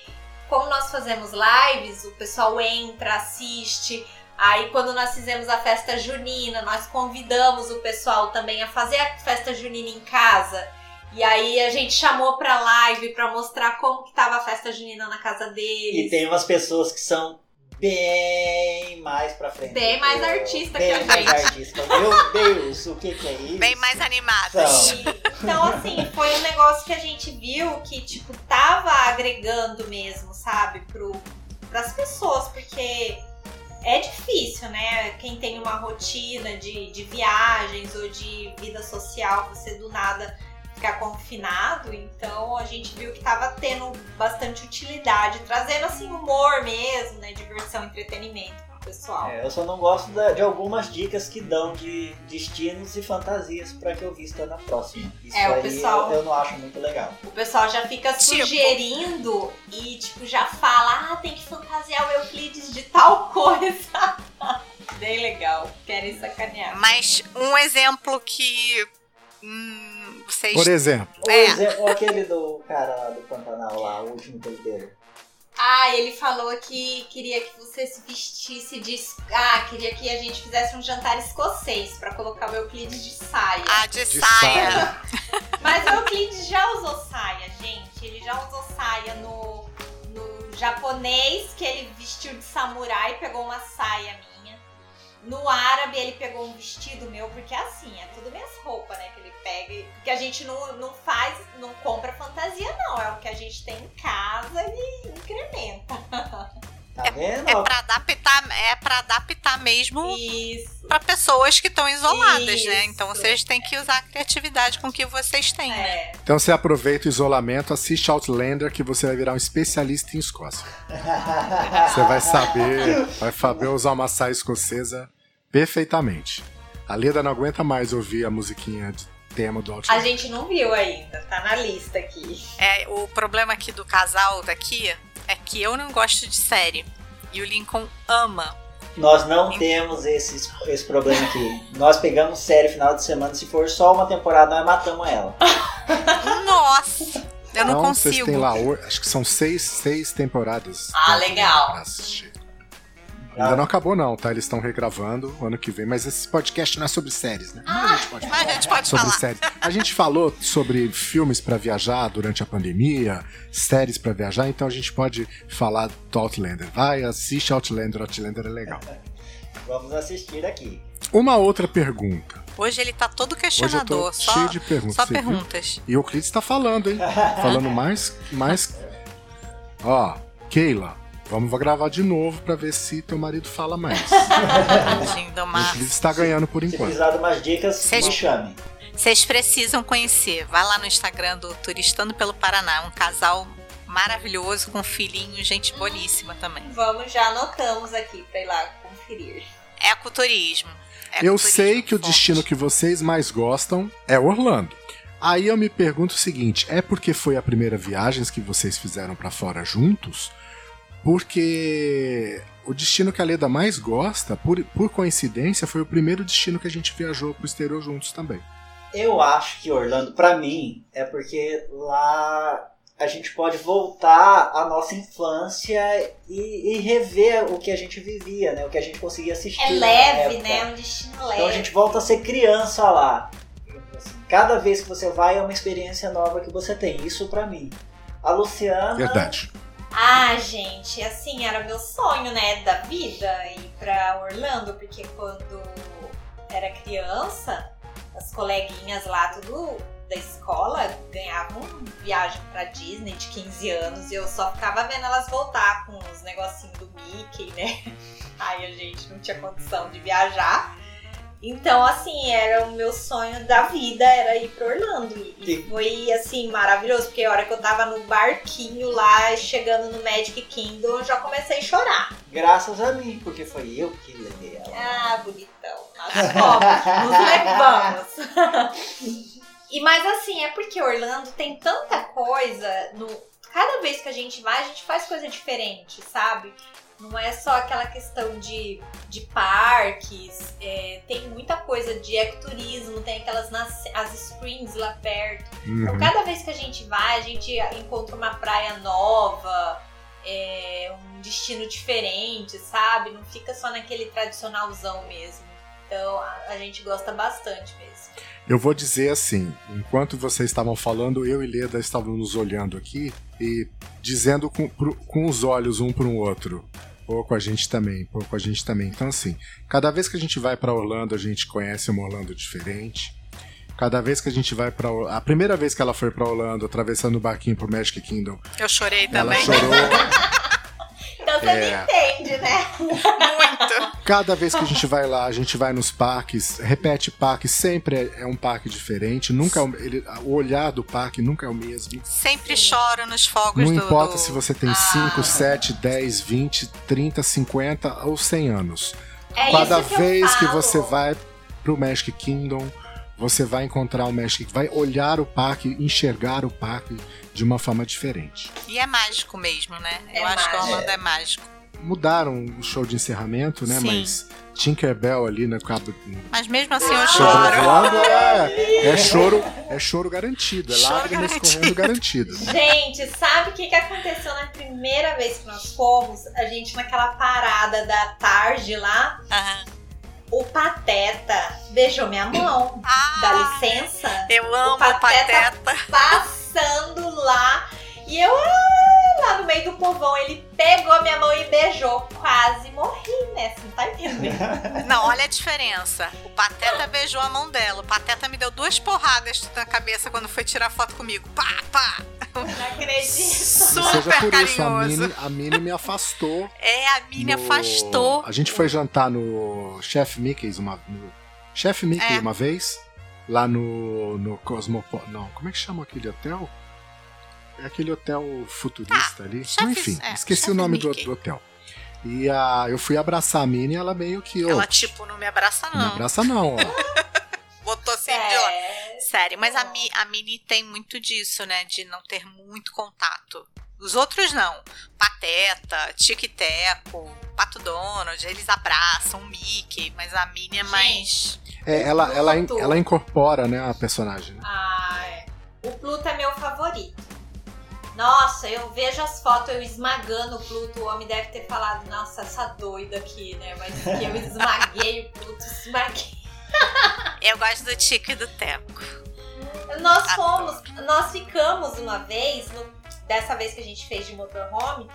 [SPEAKER 3] como nós fazemos lives, o pessoal entra, assiste, Aí quando nós fizemos a festa junina, nós convidamos o pessoal também a fazer a festa junina em casa. E aí a gente chamou pra live pra mostrar como que tava a festa junina na casa
[SPEAKER 4] E
[SPEAKER 3] deles.
[SPEAKER 4] tem umas pessoas que são bem mais pra frente.
[SPEAKER 3] Bem mais artista que
[SPEAKER 4] bem
[SPEAKER 3] a
[SPEAKER 4] mais
[SPEAKER 3] gente.
[SPEAKER 4] artista. Meu Deus, o que, que é isso?
[SPEAKER 2] bem mais animadas.
[SPEAKER 4] São.
[SPEAKER 3] E- então, assim, foi um negócio que a gente viu que, tipo, tava agregando mesmo, sabe, pro, pras pessoas, porque é difícil, né? Quem tem uma rotina de, de viagens ou de vida social, você do nada ficar confinado, então a gente viu que tava tendo bastante utilidade, trazendo assim humor mesmo, né? Diversão, entretenimento pro pessoal.
[SPEAKER 4] É, eu só não gosto da- de algumas dicas que dão de destinos e fantasias pra que eu vista na próxima. Isso
[SPEAKER 3] É, o
[SPEAKER 4] aí
[SPEAKER 3] pessoal-
[SPEAKER 4] eu, eu não acho muito legal.
[SPEAKER 3] O pessoal já fica
[SPEAKER 2] Tipo?
[SPEAKER 3] sugerindo e, tipo, já fala, ah, tem que fantasiar o Euclides de tal coisa. Bem legal. Querem sacanear.
[SPEAKER 2] Mas um exemplo que hum, vocês.
[SPEAKER 1] Por exemplo,
[SPEAKER 2] É.
[SPEAKER 4] exemplo, aquele do cara lá do Pantanal lá, o último que ele deu.
[SPEAKER 3] Ah, ele falou que queria que você se vestisse de. Ah, queria que a gente fizesse um jantar escocês pra colocar o Euclides de saia.
[SPEAKER 2] Ah, de,
[SPEAKER 1] de
[SPEAKER 2] saia.
[SPEAKER 1] saia.
[SPEAKER 3] Mas o Euclides já usou saia, gente. Ele já usou saia no, no japonês, que ele vestiu de samurai, pegou uma saia minha. No árabe, ele pegou um vestido meu, porque é assim, é tudo minhas roupas, né? Que ele pega. e- Porque a gente não, não faz, não compra fantasia, não. É o que a gente tem em casa e incrementa.
[SPEAKER 4] Tá vendo?
[SPEAKER 2] É pra adaptar, é pra adaptar mesmo
[SPEAKER 3] Isso.
[SPEAKER 2] pra pessoas que estão isoladas, né?
[SPEAKER 3] Isso.
[SPEAKER 2] Então vocês têm que usar a criatividade com que vocês têm, né?
[SPEAKER 3] É.
[SPEAKER 1] então você aproveita o isolamento, assiste Outlander que você vai virar um especialista em Escócia. Você vai saber, vai saber usar uma saia escocesa perfeitamente. A Leda não aguenta mais ouvir a musiquinha de tema do
[SPEAKER 3] A
[SPEAKER 1] Outlander.
[SPEAKER 3] gente não viu ainda, tá na lista aqui.
[SPEAKER 2] É, o problema aqui do casal daqui é que eu não gosto de série. E o Lincoln ama.
[SPEAKER 4] Nós não temos esse, esse problema aqui. Nós pegamos série final de semana, se for só uma temporada, nós matamos ela.
[SPEAKER 2] Nossa! Eu não,
[SPEAKER 1] vocês
[SPEAKER 2] consigo.
[SPEAKER 1] têm lá, acho que são seis, seis temporadas.
[SPEAKER 3] Ah, legal.
[SPEAKER 1] pra assistir. Ainda não acabou não, tá? Eles estão regravando o ano que vem, mas esse podcast não é sobre séries, né? Mas a gente pode
[SPEAKER 2] Mas a gente pode
[SPEAKER 1] sobre
[SPEAKER 2] falar.
[SPEAKER 1] séries. A gente falou sobre filmes pra viajar durante a pandemia, séries pra viajar, então a gente pode falar do Outlander. Vai, assiste Outlander, Outlander é legal.
[SPEAKER 4] Vamos assistir aqui.
[SPEAKER 1] Uma outra pergunta.
[SPEAKER 2] Hoje ele tá todo
[SPEAKER 1] Hoje eu tô
[SPEAKER 2] questionador. Só,
[SPEAKER 1] cheio de perguntas.
[SPEAKER 2] só
[SPEAKER 1] viu?
[SPEAKER 2] perguntas.
[SPEAKER 1] E o Euclides tá falando, hein? Falando mais, mais. Ó, Keila, vamos gravar de novo pra ver se teu marido fala mais.
[SPEAKER 2] Tadinho do
[SPEAKER 1] O
[SPEAKER 2] Márcio.
[SPEAKER 1] Euclides tá ganhando por
[SPEAKER 4] Se
[SPEAKER 1] enquanto.
[SPEAKER 4] precisar de umas dicas,
[SPEAKER 2] Vocês-
[SPEAKER 4] me chame.
[SPEAKER 2] Vocês precisam conhecer. Vai lá no Instagram do Turistando pelo Paraná. Um casal maravilhoso, com filhinho, gente boníssima também.
[SPEAKER 3] Vamos, já anotamos aqui pra ir lá conferir.
[SPEAKER 2] Ecoturismo.
[SPEAKER 1] Eu
[SPEAKER 2] Ecoturismo
[SPEAKER 1] sei que o
[SPEAKER 2] forte.
[SPEAKER 1] destino que vocês mais gostam é Orlando. Aí eu me pergunto o seguinte: é porque foi a primeira viagem que vocês fizeram pra fora juntos? Porque o destino que a Leda mais gosta, por, por coincidência, foi o primeiro destino que a gente viajou pro exterior juntos também.
[SPEAKER 4] Eu acho que Orlando, pra mim, é porque lá a gente pode voltar à nossa infância e, e rever o que a gente vivia, né? O que a gente conseguia assistir.
[SPEAKER 3] É leve,
[SPEAKER 4] época.
[SPEAKER 3] né? Um destino leve.
[SPEAKER 4] Então a gente volta a ser criança lá. Cada vez que você vai é uma experiência nova que você tem. Isso pra mim. A Luciana.
[SPEAKER 1] Verdade.
[SPEAKER 3] Ah, gente, assim, era meu sonho, né, da vida ir pra Orlando, porque quando era criança, as coleguinhas lá, tudo da escola, ganhavam viagem pra Disney de 15 anos e eu só ficava vendo elas voltar com os negocinhos do Mickey, né? Aí a gente não tinha condição de viajar. Então, assim, era o meu sonho da vida, era ir pra Orlando. E foi, assim, maravilhoso, porque a hora que eu tava no barquinho lá, chegando no Magic Kingdom, eu já comecei a chorar.
[SPEAKER 4] Graças a mim, porque foi eu que levei ela.
[SPEAKER 3] Ah, bonitão. Nós fomos, nos levamos. e mais assim, é porque Orlando tem tanta coisa no. Cada vez que a gente vai, a gente faz coisa diferente, sabe? Não é só aquela questão de, de parques, é, tem muita coisa de ecoturismo, tem aquelas nas, as springs lá perto.
[SPEAKER 1] Uhum.
[SPEAKER 3] Então, cada vez que a gente vai, a gente encontra uma praia nova, é, um destino diferente, sabe? Não fica só naquele tradicionalzão mesmo. Então, a, a gente gosta bastante mesmo.
[SPEAKER 1] Eu vou dizer assim, enquanto vocês estavam falando, eu e Leda estávamos nos olhando aqui e dizendo com, pro- com os olhos um para o outro. Pouco a gente também, pouco a gente também. Então, assim, cada vez que a gente vai para Orlando, a gente conhece uma Orlando diferente. Cada vez que a gente vai para A primeira vez que ela foi para Orlando, atravessando o barquinho pro Magic Kingdom,
[SPEAKER 2] Eu chorei
[SPEAKER 1] ela
[SPEAKER 2] também.
[SPEAKER 1] chorou.
[SPEAKER 3] Então, você
[SPEAKER 1] É.
[SPEAKER 3] me entende, né?
[SPEAKER 2] Muito.
[SPEAKER 1] Cada vez que a gente vai lá, a gente vai nos parques, repete parque, sempre é, é um parque diferente. Nunca é o- ele- o olhar do parque nunca é o mesmo.
[SPEAKER 2] Sempre choro nos fogos
[SPEAKER 1] Não
[SPEAKER 2] do.
[SPEAKER 1] importa
[SPEAKER 2] do-
[SPEAKER 1] se você tem
[SPEAKER 3] Ah.
[SPEAKER 1] 5, 7, 10, 20, 30, 50 ou 100 anos.
[SPEAKER 3] É
[SPEAKER 1] Cada
[SPEAKER 3] isso que eu
[SPEAKER 1] vez que
[SPEAKER 3] falo.
[SPEAKER 1] você vai pro Magic Kingdom, você vai encontrar o Magic, vai olhar o parque, enxergar o parque de uma forma diferente.
[SPEAKER 2] E é mágico mesmo, né?
[SPEAKER 3] É
[SPEAKER 2] Eu acho que
[SPEAKER 3] mágico.
[SPEAKER 2] Orlando é mágico.
[SPEAKER 1] Mudaram o show de encerramento, né?
[SPEAKER 2] Sim.
[SPEAKER 1] Mas Tinkerbell ali na cabo
[SPEAKER 2] Mas mesmo assim eu choro.
[SPEAKER 1] Sobrevoando é, é choro, é choro garantido, é
[SPEAKER 2] Choro
[SPEAKER 1] lágrimas
[SPEAKER 2] garantido.
[SPEAKER 1] correndo garantido.
[SPEAKER 3] Gente, sabe o que, que aconteceu na primeira vez que nós fomos? A gente naquela parada da tarde lá,
[SPEAKER 2] Aham.
[SPEAKER 3] O Pateta beijou minha mão.
[SPEAKER 2] Ah,
[SPEAKER 3] Dá licença?
[SPEAKER 2] Eu amo o
[SPEAKER 3] Pateta.
[SPEAKER 2] Pateta.
[SPEAKER 3] Passando lá. E eu, ah, lá no meio do povão, ele pegou minha mão e beijou. Quase morri, né? Você não tá entendendo?
[SPEAKER 2] Não, olha a diferença. O Pateta beijou a mão dela. O Pateta me deu duas porradas na cabeça quando foi tirar foto comigo. Pá, pá.
[SPEAKER 3] Não acredito.
[SPEAKER 2] Super
[SPEAKER 1] por isso, a
[SPEAKER 2] carinhoso.
[SPEAKER 1] Mini, a Mini me afastou.
[SPEAKER 2] É, a Mini
[SPEAKER 1] no-
[SPEAKER 2] afastou.
[SPEAKER 1] A gente foi jantar no Chef Mickey's uma no Chef Mickey
[SPEAKER 2] É.
[SPEAKER 1] uma vez, lá no no Cosmopo... Não, como é que chama aquele hotel? É aquele hotel futurista ali.
[SPEAKER 2] Chef-
[SPEAKER 1] Enfim,
[SPEAKER 2] é,
[SPEAKER 1] esqueci o nome do, do hotel. E a, eu fui abraçar a Mini e ela meio que. ô,
[SPEAKER 2] Ela, tipo, não me abraça,
[SPEAKER 1] não me
[SPEAKER 2] não.
[SPEAKER 1] abraça não, ó.
[SPEAKER 2] Botou assim de lado.
[SPEAKER 3] É.
[SPEAKER 2] Sério, mas a, Mi, a Mini tem muito disso, né? De não ter muito contato. Os outros não. Pateta, Tic Teco, Pato Donald, eles abraçam o Mickey, mas a Mini é mais.
[SPEAKER 1] É, ela, ela, ela incorpora, né, a personagem. né?
[SPEAKER 3] Ah, é. O Pluto é meu favorito. Nossa, eu vejo as fotos eu esmagando o Pluto. O homem deve ter falado, nossa, essa doida aqui, né? Mas que eu esmaguei o Pluto, esmaguei.
[SPEAKER 2] Eu gosto do Tic e do Teco.
[SPEAKER 3] Nós
[SPEAKER 2] Adoro.
[SPEAKER 3] fomos, nós ficamos uma vez, no- dessa vez que a gente fez de motorhome,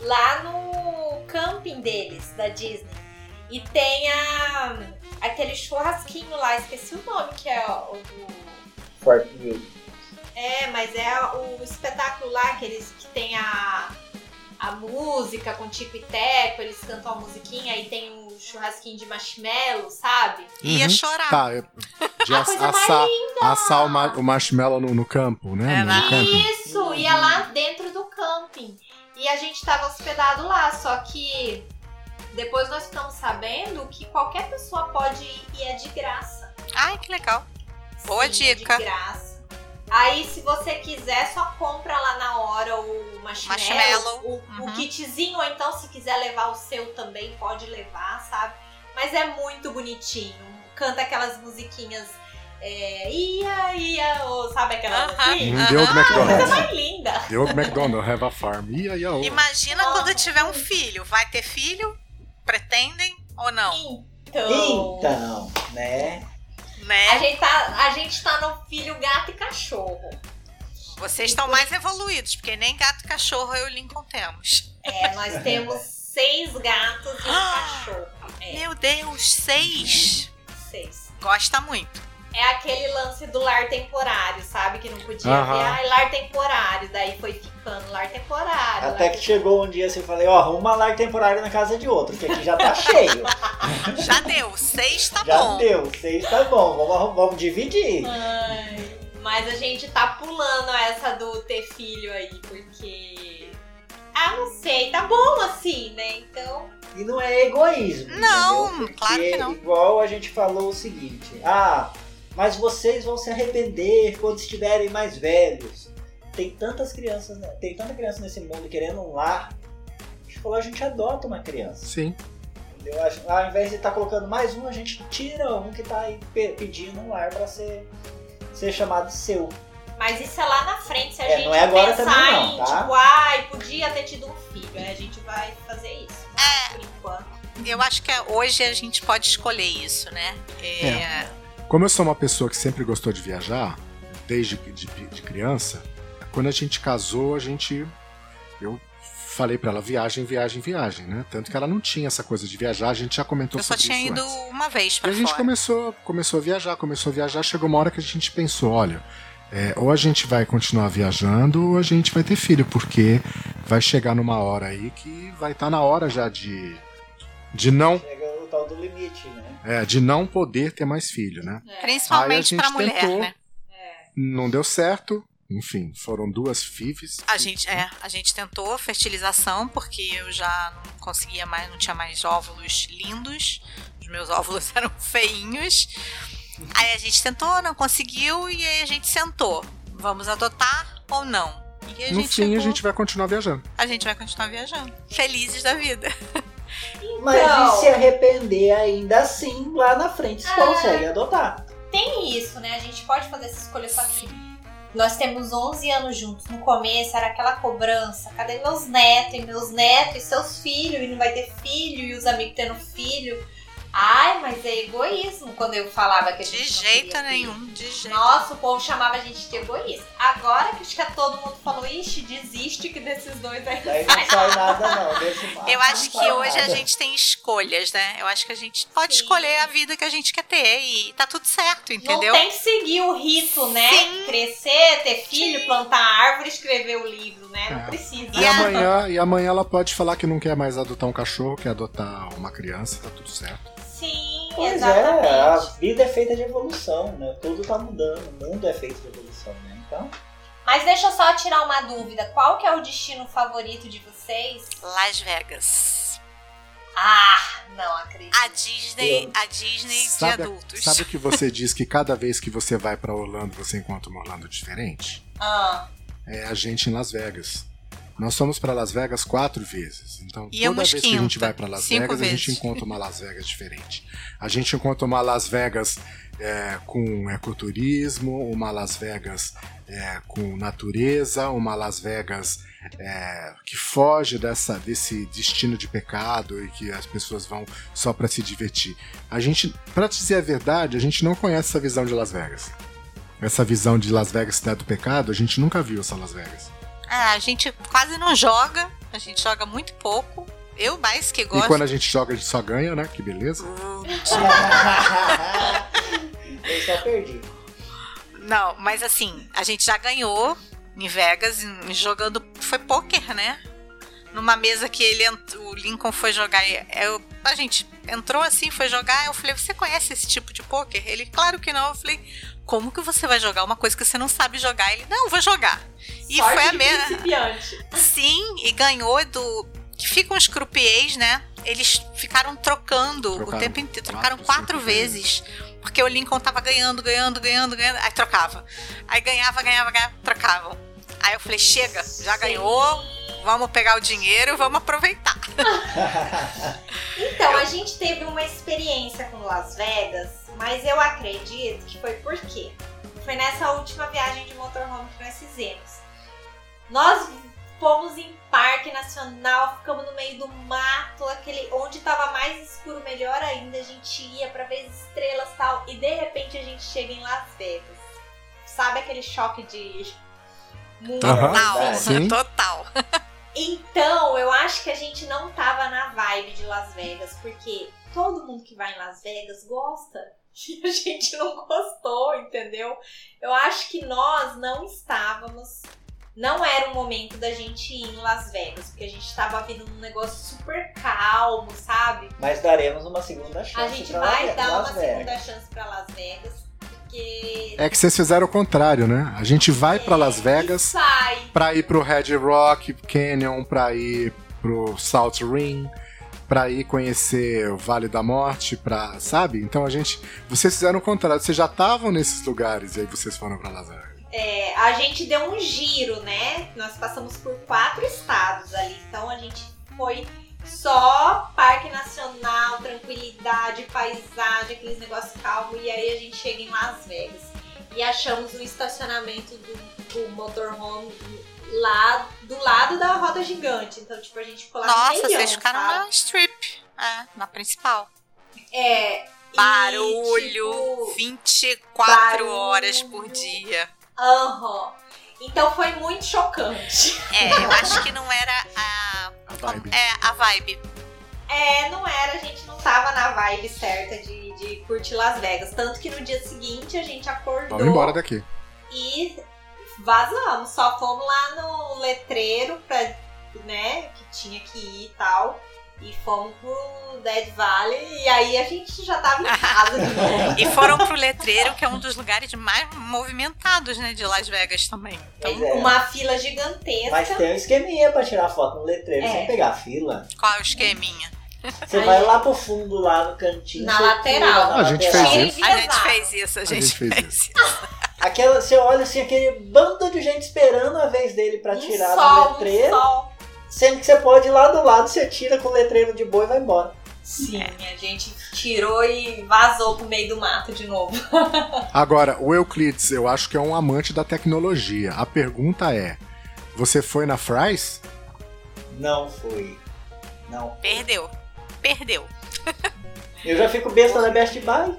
[SPEAKER 3] lá no camping deles, da Disney. E tem a, aquele churrasquinho lá, esqueci o nome, que é o do.
[SPEAKER 4] Fort Will.
[SPEAKER 3] É, mas é o espetáculo lá que eles que tem a, a música com Tico e Teco, eles cantam a musiquinha e tem um churrasquinho de marshmallow, sabe?
[SPEAKER 2] Ia
[SPEAKER 1] Uhum.
[SPEAKER 2] chorar.
[SPEAKER 1] Tá, é- de
[SPEAKER 3] A coisa mais
[SPEAKER 1] assar,
[SPEAKER 3] linda!
[SPEAKER 1] assar o, ma- o marshmallow no, no campo, né?
[SPEAKER 2] É,
[SPEAKER 1] no, camping.
[SPEAKER 3] Isso, ia lá dentro do camping. E a gente tava hospedado lá, só que depois nós ficamos sabendo que qualquer pessoa pode ir e é de graça.
[SPEAKER 2] Ai, que legal. Boa
[SPEAKER 3] Sim, é
[SPEAKER 2] dica.
[SPEAKER 3] de graça. Aí, se você quiser, só compra lá na hora o marshmallow,
[SPEAKER 2] Marshmallow.
[SPEAKER 3] O, o
[SPEAKER 2] Uhum.
[SPEAKER 3] kitzinho, ou então se quiser levar o seu também, pode levar, sabe? Mas é muito bonitinho. Canta aquelas musiquinhas. É, ia, ia, ou sabe aquelas
[SPEAKER 2] Aham.
[SPEAKER 3] assim?
[SPEAKER 1] Hum, Deu
[SPEAKER 2] Aham.
[SPEAKER 1] do
[SPEAKER 3] Coisa
[SPEAKER 1] McDonald's.
[SPEAKER 3] mais linda.
[SPEAKER 1] Deu do McDonald's, have a farm. Ia, ia.
[SPEAKER 2] Imagina
[SPEAKER 3] Nossa.
[SPEAKER 2] quando tiver um filho. Vai ter filho? Pretendem ou não?
[SPEAKER 3] Então,
[SPEAKER 4] Então, né?
[SPEAKER 3] A,
[SPEAKER 2] Né?
[SPEAKER 3] gente tá, a gente tá no filho gato e cachorro.
[SPEAKER 2] Vocês estão mais evoluídos, porque nem gato e cachorro eu e o Lincoln temos.
[SPEAKER 3] É, nós temos seis gatos e um cachorro. É,
[SPEAKER 2] Meu Deus, seis!
[SPEAKER 3] seis.
[SPEAKER 2] Gosta muito.
[SPEAKER 3] É aquele lance do lar temporário, sabe? Que não podia
[SPEAKER 1] Aham.
[SPEAKER 3] ver, ai, lar temporário. Daí foi ficando lar temporário.
[SPEAKER 4] Até
[SPEAKER 3] lar
[SPEAKER 4] que chegou um dia assim, eu falei, ó, arruma lar temporário na casa de outro, que aqui já tá cheio.
[SPEAKER 2] Já deu, seis tá
[SPEAKER 4] já
[SPEAKER 2] bom.
[SPEAKER 4] deu, seis tá bom, vamos, vamos dividir.
[SPEAKER 3] Ai, mas a gente tá pulando essa do ter filho aí, porque. Ah, não sei, tá bom assim, né? Então.
[SPEAKER 4] E não é egoísmo.
[SPEAKER 2] Não, claro que não.
[SPEAKER 4] Igual a gente falou o seguinte: ah, mas vocês vão se arrepender quando estiverem mais velhos. Tem tantas crianças, né? tem tanta criança nesse mundo querendo um lar. A gente falou, a gente adota uma criança.
[SPEAKER 1] Sim.
[SPEAKER 4] Entendeu? Ao invés de estar colocando mais um, a gente tira um que tá aí pe- pedindo um lar pra ser, ser chamado seu.
[SPEAKER 3] Mas isso é lá na frente, se a
[SPEAKER 4] É,
[SPEAKER 3] gente
[SPEAKER 4] não é agora
[SPEAKER 3] pensar
[SPEAKER 4] também não,
[SPEAKER 3] em,
[SPEAKER 4] tá?
[SPEAKER 3] tipo, ai, podia ter tido um filho. Aí a gente vai fazer isso.
[SPEAKER 2] É.
[SPEAKER 3] Por enquanto.
[SPEAKER 2] Eu acho que hoje a gente pode escolher isso, né? É,
[SPEAKER 1] Como eu sou uma pessoa que sempre gostou de viajar, desde de, de criança, quando a gente casou, a gente. Eu falei pra ela viagem, viagem, viagem, né? Tanto que ela não tinha essa coisa de viajar, a gente já comentou
[SPEAKER 2] eu só
[SPEAKER 1] sobre
[SPEAKER 2] tinha
[SPEAKER 1] isso
[SPEAKER 2] ido
[SPEAKER 1] antes.
[SPEAKER 2] uma vez
[SPEAKER 1] E
[SPEAKER 2] pra
[SPEAKER 1] a gente
[SPEAKER 2] fora.
[SPEAKER 1] começou, começou a viajar, começou a viajar, chegou uma hora que a gente pensou, olha, é, ou a gente vai continuar viajando ou a gente vai ter filho, porque vai chegar numa hora aí que vai estar na hora já de, de não
[SPEAKER 4] tal do limite, né?
[SPEAKER 1] é, de não poder ter mais filho, né?
[SPEAKER 3] É.
[SPEAKER 1] A
[SPEAKER 2] Principalmente pra mulher,
[SPEAKER 1] tentou.
[SPEAKER 2] né?
[SPEAKER 1] Não deu certo, enfim, foram duas FIVs.
[SPEAKER 2] A gente, é, a gente tentou fertilização porque eu já não conseguia mais, não tinha mais óvulos lindos. Os meus óvulos eram feinhos. Aí a gente tentou, não conseguiu e aí a gente sentou. Vamos adotar ou não? E a
[SPEAKER 1] No
[SPEAKER 2] gente
[SPEAKER 1] fim, a
[SPEAKER 2] chegou-
[SPEAKER 1] gente vai continuar viajando.
[SPEAKER 2] a gente vai continuar viajando. Felizes da vida.
[SPEAKER 4] Mas
[SPEAKER 3] Então-
[SPEAKER 4] e se arrepender ainda assim, lá na frente você
[SPEAKER 3] Ah.
[SPEAKER 4] consegue adotar.
[SPEAKER 3] Tem isso, né? A gente pode fazer essa escolha só que nós temos 11 anos juntos. No começo era aquela cobrança. Cadê meus netos? E meus netos e seus filhos? E não vai ter filho? E os amigos tendo filho? Ai, mas é egoísmo quando eu falava que a gente
[SPEAKER 2] De
[SPEAKER 3] não
[SPEAKER 2] jeito nenhum, de jeito
[SPEAKER 3] Nossa, o povo chamava a gente de egoísta. Agora que que todo mundo falou, ixi, desiste que desses dois aí.
[SPEAKER 4] Daí não sai nada não. Mato
[SPEAKER 2] Eu
[SPEAKER 4] não
[SPEAKER 2] acho que hoje a
[SPEAKER 4] nada.
[SPEAKER 2] gente tem escolhas, né? Eu acho que a gente pode
[SPEAKER 3] Sim.
[SPEAKER 2] escolher a vida que a gente quer ter e tá tudo certo, entendeu?
[SPEAKER 3] Não tem que seguir o rito, né?
[SPEAKER 2] Sim.
[SPEAKER 3] Crescer, ter filho, plantar árvore, escrever o livro, né? Não
[SPEAKER 1] É.
[SPEAKER 3] precisa.
[SPEAKER 1] E
[SPEAKER 2] a-
[SPEAKER 1] amanhã, e amanhã ela pode falar que não quer mais adotar um cachorro, quer adotar uma criança, tá tudo certo.
[SPEAKER 3] Sim,
[SPEAKER 4] Pois
[SPEAKER 3] exatamente.
[SPEAKER 4] é, a vida é feita de evolução, né? Tudo tá mudando, o mundo é feito de evolução, né? Então,
[SPEAKER 3] Mas deixa eu só tirar uma dúvida. Qual que é o destino favorito de vocês?
[SPEAKER 2] Las Vegas.
[SPEAKER 3] Ah, não acredito.
[SPEAKER 2] A Disney, a Disney de
[SPEAKER 1] Sabe,
[SPEAKER 2] adultos.
[SPEAKER 1] sabe o que você diz que cada vez que você vai pra Orlando você encontra um Orlando diferente?
[SPEAKER 3] Ah,
[SPEAKER 1] É a gente em Las Vegas. Nós fomos pra Las Vegas quatro vezes. Então,
[SPEAKER 2] Íamos
[SPEAKER 1] toda vez que a gente
[SPEAKER 2] quinta,
[SPEAKER 1] vai pra Las Vegas, a gente
[SPEAKER 2] vezes.
[SPEAKER 1] encontra uma Las Vegas diferente. A gente encontra uma Las Vegas é, com ecoturismo, uma Las Vegas é, com natureza, uma Las Vegas é, que foge dessa, desse destino de pecado e que as pessoas vão só pra se divertir. A gente, para dizer a verdade, a gente não conhece essa visão de Las Vegas. Essa visão de Las Vegas cidade do pecado, a gente nunca viu essa Las Vegas.
[SPEAKER 2] Ah, a gente quase não joga, a gente joga muito pouco. Eu mais que
[SPEAKER 1] E
[SPEAKER 2] gosto.
[SPEAKER 1] quando a gente joga, a gente só ganha, né? Que beleza.
[SPEAKER 2] Hum,
[SPEAKER 4] eu só perdi.
[SPEAKER 2] Não, mas assim, a gente já ganhou em Vegas jogando. Foi poker, né? Numa mesa que ele o Lincoln foi jogar. e Eu, a gente entrou assim, foi jogar. Eu falei: Você conhece esse tipo de poker? Ele, claro que não. Eu falei: Como que você vai jogar uma coisa que você não sabe jogar? Ele, não, vou jogar. E
[SPEAKER 3] sorte
[SPEAKER 2] foi a mesma. Sim, e ganhou do. Que ficam os croupiers, né? Eles ficaram trocando
[SPEAKER 1] Trocaram
[SPEAKER 2] o tempo inteiro.
[SPEAKER 1] quatro,
[SPEAKER 2] Trocaram quatro
[SPEAKER 1] cinco
[SPEAKER 2] vezes. Porque o Lincoln tava ganhando, ganhando, ganhando, ganhando. Aí trocava. Aí ganhava, ganhava, ganhava, trocavam. Aí eu falei: chega, já ganhou, vamos pegar o dinheiro, vamos aproveitar.
[SPEAKER 3] Então, a gente teve uma experiência com Las Vegas, mas eu acredito que foi por quê? Foi nessa última viagem de motorhome que nós fizemos. Nós fomos em parque nacional, ficamos no meio do mato, aquele onde tava mais escuro, melhor ainda, a gente ia pra ver as estrelas e tal, e de repente a gente chega em Las Vegas. Sabe aquele choque de.
[SPEAKER 2] Total,
[SPEAKER 1] Sim.
[SPEAKER 2] total.
[SPEAKER 3] Então, eu acho que a gente não tava na vibe de Las Vegas, porque todo mundo que vai em Las Vegas gosta E a gente não gostou, entendeu? Eu acho que nós não estávamos. Não era o momento da gente ir em Las Vegas, porque a gente estava vindo num negócio super calmo, sabe?
[SPEAKER 4] Mas daremos uma segunda chance.
[SPEAKER 3] A gente vai
[SPEAKER 4] Las
[SPEAKER 3] dar uma
[SPEAKER 4] Vegas.
[SPEAKER 3] segunda chance pra Las Vegas, porque.
[SPEAKER 1] É que vocês fizeram o contrário, né? A gente vai pra Las
[SPEAKER 3] É,
[SPEAKER 1] Vegas
[SPEAKER 3] e sai.
[SPEAKER 1] pra ir pro Red Rock Canyon, pra ir pro Salt Ring, pra ir conhecer o Vale da Morte, pra, sabe? Então a gente, vocês fizeram o contrário, vocês já estavam nesses lugares e aí vocês foram pra Las Vegas.
[SPEAKER 3] É, a gente deu um giro, né? Nós passamos por quatro estados ali, então a gente foi só Parque Nacional, tranquilidade, paisagem, aqueles negócios calmos, e aí a gente chega em Las Vegas. E achamos o estacionamento do, do motorhome lá do lado da roda gigante. Então, tipo, a gente ficou lá no
[SPEAKER 2] Nossa,
[SPEAKER 3] meião,
[SPEAKER 2] vocês ficaram
[SPEAKER 3] sabe?
[SPEAKER 2] na strip. É, na principal.
[SPEAKER 3] É. e,
[SPEAKER 2] Barulho,
[SPEAKER 3] tipo,
[SPEAKER 2] 24
[SPEAKER 3] barulho.
[SPEAKER 2] horas por dia.
[SPEAKER 3] Aham. Então foi muito chocante.
[SPEAKER 2] É, eu acho que não era a.
[SPEAKER 1] A vibe.
[SPEAKER 2] É, a vibe.
[SPEAKER 3] É, não era, a gente não tava na vibe certa de, de curtir Las Vegas. Tanto que no dia seguinte a gente acordou
[SPEAKER 1] Vamos embora daqui.
[SPEAKER 3] e vazamos. Só fomos lá no letreiro pra, né, que tinha que ir e tal. E fomos pro Dead Valley e aí a gente já tava em casa de novo.
[SPEAKER 2] E foram pro letreiro, que é um dos lugares mais movimentados, né, de Las Vegas também. Então,
[SPEAKER 4] é.
[SPEAKER 3] Uma fila gigantesca.
[SPEAKER 4] Mas tem um esqueminha pra tirar foto no letreiro
[SPEAKER 3] É.
[SPEAKER 4] sem pegar fila.
[SPEAKER 2] qual é o esqueminha?
[SPEAKER 4] Você
[SPEAKER 3] Aí-
[SPEAKER 4] vai lá pro fundo, lá no cantinho.
[SPEAKER 3] Na lateral.
[SPEAKER 1] A gente
[SPEAKER 4] lateral.
[SPEAKER 1] fez isso.
[SPEAKER 2] A gente fez isso, a gente,
[SPEAKER 1] gente fez
[SPEAKER 2] fez isso.
[SPEAKER 4] Aquela, você olha assim, aquele bando de gente esperando a vez dele pra
[SPEAKER 3] Um
[SPEAKER 4] tirar
[SPEAKER 3] sol,
[SPEAKER 4] no
[SPEAKER 3] um
[SPEAKER 4] letreiro.
[SPEAKER 3] sol.
[SPEAKER 4] Sendo que você pode ir lá do lado, você tira com o letreiro de boa e vai embora.
[SPEAKER 3] Sim, a gente tirou e vazou pro meio do mato de novo.
[SPEAKER 1] Agora, o Euclides, eu acho que é um amante da tecnologia. A pergunta é: você foi na Fry's?
[SPEAKER 4] Não fui. Não.
[SPEAKER 2] Perdeu. Perdeu.
[SPEAKER 4] Eu já fico besta na Best Buy.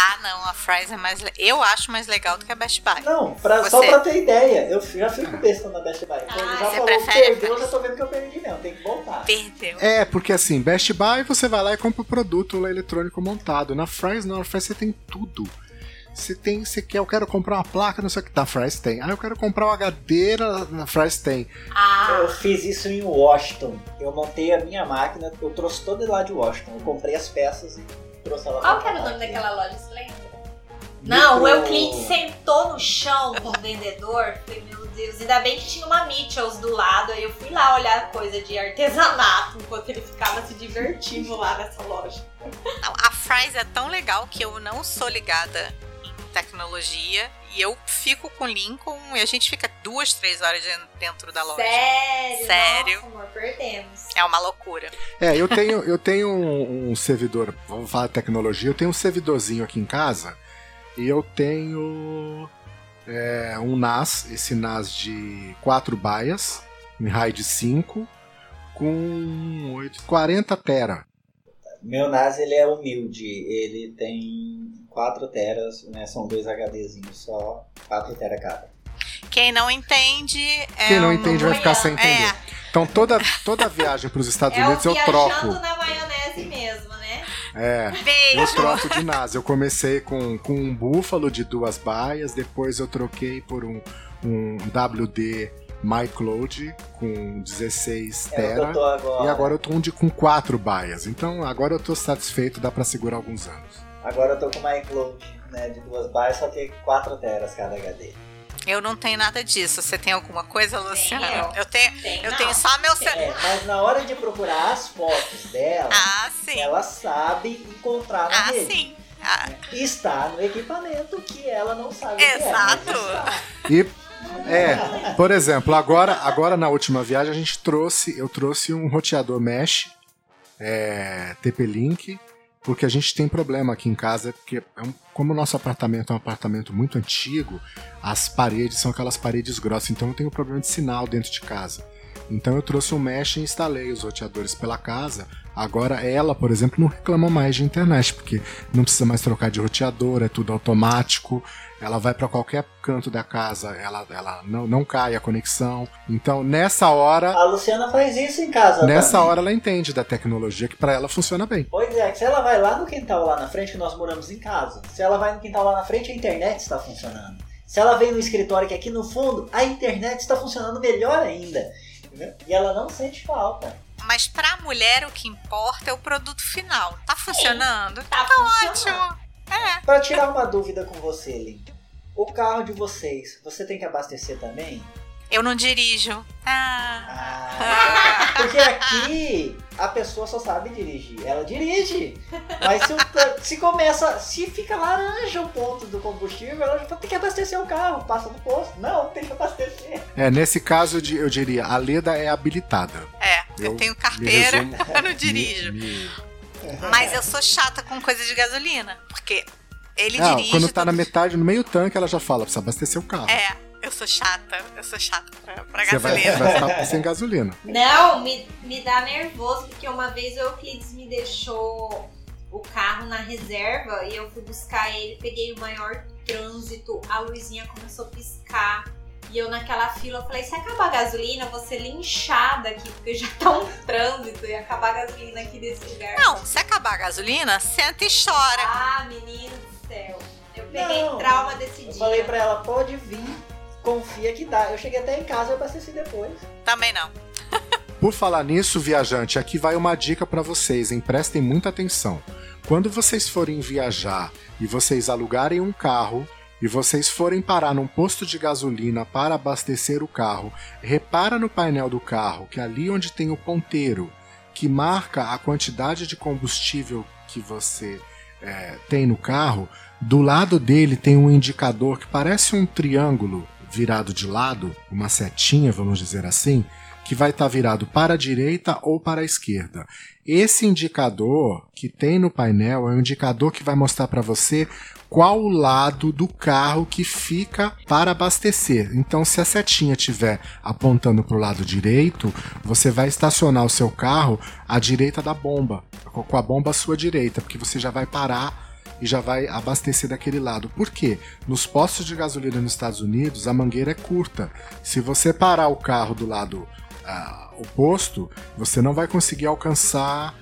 [SPEAKER 2] Ah, não, a Fry's é mais. le- Eu acho mais legal do que a Best Buy.
[SPEAKER 4] Não, pra, só
[SPEAKER 2] Você-
[SPEAKER 4] pra ter ideia, eu já fico besta na Best Buy.
[SPEAKER 3] Ah,
[SPEAKER 4] já
[SPEAKER 2] você
[SPEAKER 4] falou que
[SPEAKER 2] prefere
[SPEAKER 4] perdeu, já tô vendo que eu perdi mesmo, tem que voltar.
[SPEAKER 2] Perdeu.
[SPEAKER 1] É, porque assim, Best Buy você vai lá e compra o produto lá eletrônico montado. Na Fry's não, na Fry's você tem tudo. Você tem, você quer, eu quero comprar uma placa, não sei o que, na Fry's tem. Ah, eu quero comprar uma HD, na, na Fry's tem.
[SPEAKER 3] Ah,
[SPEAKER 4] Eu fiz isso em Washington. Eu montei a minha máquina, eu trouxe toda lá de Washington. Eu comprei as peças e trouxe ela
[SPEAKER 3] qual que era o nome daquela loja, você lembra? Não, o Euclides sentou no chão com o vendedor. Falei, meu Deus, ainda bem que tinha uma Mitchells do lado. Aí eu fui lá olhar coisa de artesanato enquanto ele ficava se divertindo lá nessa loja.
[SPEAKER 2] Não, a Fry's é tão legal que eu não sou ligada em tecnologia e eu fico com o Lincoln e a gente fica duas, três horas dentro da loja.
[SPEAKER 3] Sério?
[SPEAKER 2] Sério.
[SPEAKER 3] Nossa, amor, perdemos.
[SPEAKER 2] É uma loucura.
[SPEAKER 1] É, eu tenho, eu tenho um, um servidor, vamos falar de tecnologia, eu tenho um servidorzinho aqui em casa e eu tenho é, um NAS, esse NAS de 4 baias, em RAID 5, com 8, 40 tera.
[SPEAKER 4] Meu NAS ele é humilde, ele tem 4 teras, né? São dois HDzinhos só, 4 tera cada.
[SPEAKER 2] Quem não entende é
[SPEAKER 1] Quem não
[SPEAKER 2] um-
[SPEAKER 1] entende vai ficar sem entender.
[SPEAKER 2] É,
[SPEAKER 1] Então toda, toda viagem para os Estados
[SPEAKER 3] É o
[SPEAKER 1] Unidos eu troco.
[SPEAKER 3] na maionese mesmo, né?
[SPEAKER 1] É, eu
[SPEAKER 2] beijo.
[SPEAKER 1] troco de NAS. Eu comecei com, com um búfalo de duas baias, depois eu troquei por um, um WD MyCloud com 16
[SPEAKER 4] É que
[SPEAKER 1] tera.
[SPEAKER 4] tô agora.
[SPEAKER 1] E agora eu tô um de, com quatro baias. Então agora eu tô satisfeito, dá pra segurar alguns anos.
[SPEAKER 4] Agora eu tô com uma iCloud, né? De duas barras, só tem 4 teras cada HD.
[SPEAKER 2] Eu não tenho nada disso. Você tem alguma coisa, Luciana?
[SPEAKER 3] eu.
[SPEAKER 2] Eu tenho,
[SPEAKER 3] Tem,
[SPEAKER 2] eu
[SPEAKER 3] não.
[SPEAKER 2] tenho só meu celular.
[SPEAKER 4] É, mas na hora de procurar as fotos dela,
[SPEAKER 2] Ah, sim.
[SPEAKER 4] ela sabe encontrar na
[SPEAKER 2] Ah,
[SPEAKER 4] rede.
[SPEAKER 2] sim. Ah,
[SPEAKER 4] Está no equipamento que ela não sabe o que é,
[SPEAKER 2] Exato.
[SPEAKER 1] E é, por exemplo, agora, agora na última viagem a gente trouxe, eu trouxe um roteador mesh, é, TP-Link, porque a gente tem problema aqui em casa, porque é um- como o nosso apartamento é um apartamento muito antigo, as paredes são aquelas paredes grossas, então eu tenho problema de sinal dentro de casa. Então eu trouxe um mesh e instalei os roteadores pela casa. Agora ela, por exemplo, não reclama mais de internet, porque não precisa mais trocar de roteador, é tudo automático. Ela vai para qualquer canto da casa, ela, ela não, não cai a conexão. Então, nessa hora.
[SPEAKER 4] A Luciana faz isso em casa.
[SPEAKER 1] Nessa
[SPEAKER 4] também.
[SPEAKER 1] hora ela entende da tecnologia que para ela funciona bem.
[SPEAKER 4] Pois é, se ela vai lá no quintal lá na frente, que nós moramos em casa, se ela vai no quintal lá na frente, a internet está funcionando. Se ela vem no escritório que é aqui no fundo, a internet está funcionando melhor ainda. Entendeu? E ela não sente falta.
[SPEAKER 2] Mas pra mulher o que importa é o produto final. Tá funcionando?
[SPEAKER 3] Tá,
[SPEAKER 2] Tá
[SPEAKER 3] funcionando.
[SPEAKER 2] ótimo. É.
[SPEAKER 4] Pra tirar uma dúvida com você, Lin. O carro de vocês, você tem que abastecer também?
[SPEAKER 2] Eu não dirijo. Ah.
[SPEAKER 4] Ah, porque aqui a pessoa só sabe dirigir. Ela dirige. Mas se, se começa. Se fica laranja o ponto do combustível, ela já tem que abastecer o carro. Passa no posto. Não, tem que abastecer.
[SPEAKER 1] É, nesse caso eu di- eu diria, a Leda é habilitada.
[SPEAKER 2] É, eu,
[SPEAKER 1] Eu
[SPEAKER 2] tenho carteira,
[SPEAKER 1] resumo-
[SPEAKER 2] eu não dirijo.
[SPEAKER 1] me- me-
[SPEAKER 2] Mas eu sou chata com coisa de gasolina. Porque ele
[SPEAKER 1] Não,
[SPEAKER 2] dirige.
[SPEAKER 1] quando tá na metade, no meio tanque, ela já fala, precisa abastecer o carro.
[SPEAKER 2] É, eu sou chata. Eu sou chata pra, pra
[SPEAKER 1] Você vai,
[SPEAKER 2] gasolina.
[SPEAKER 1] vai ficar sem gasolina.
[SPEAKER 3] Não, me, me dá nervoso, porque uma vez o Euclides me deixou o carro na reserva e eu fui buscar ele, peguei o maior trânsito, a luzinha começou a piscar. E eu naquela fila, eu falei, se acabar a gasolina, eu vou ser linchada aqui, porque já tá um trânsito e acabar a gasolina aqui desse lugar.
[SPEAKER 2] Não, se acabar a gasolina, senta e chora.
[SPEAKER 3] Ah, menino céu. Eu peguei
[SPEAKER 4] Não,
[SPEAKER 3] trauma desse
[SPEAKER 4] Eu
[SPEAKER 3] dia.
[SPEAKER 4] falei pra ela, pode vir, confia que dá. Eu cheguei até em casa e abasteci depois.
[SPEAKER 2] Também não.
[SPEAKER 1] Por falar nisso, viajante, aqui vai uma dica pra vocês, hein? Prestem muita atenção. Quando vocês forem viajar e vocês alugarem um carro e vocês forem parar num posto de gasolina para abastecer o carro, repara no painel do carro que ali onde tem o ponteiro que marca a quantidade de combustível que você é, tem no carro, do lado dele tem um indicador que parece um triângulo virado de lado, uma setinha, vamos dizer assim, que vai estar virado para a direita ou para a esquerda. Esse indicador que tem no painel é um indicador que vai mostrar para você qual lado do carro que fica para abastecer. Então, se a setinha estiver apontando para o lado direito, você vai estacionar o seu carro à direita da bomba, com a bomba à sua direita, porque você já vai parar e já vai abastecer daquele lado. Por quê? Nos postos de gasolina nos Estados Unidos, a mangueira é curta. Se você parar o carro do lado ah, oposto, você não vai conseguir alcançar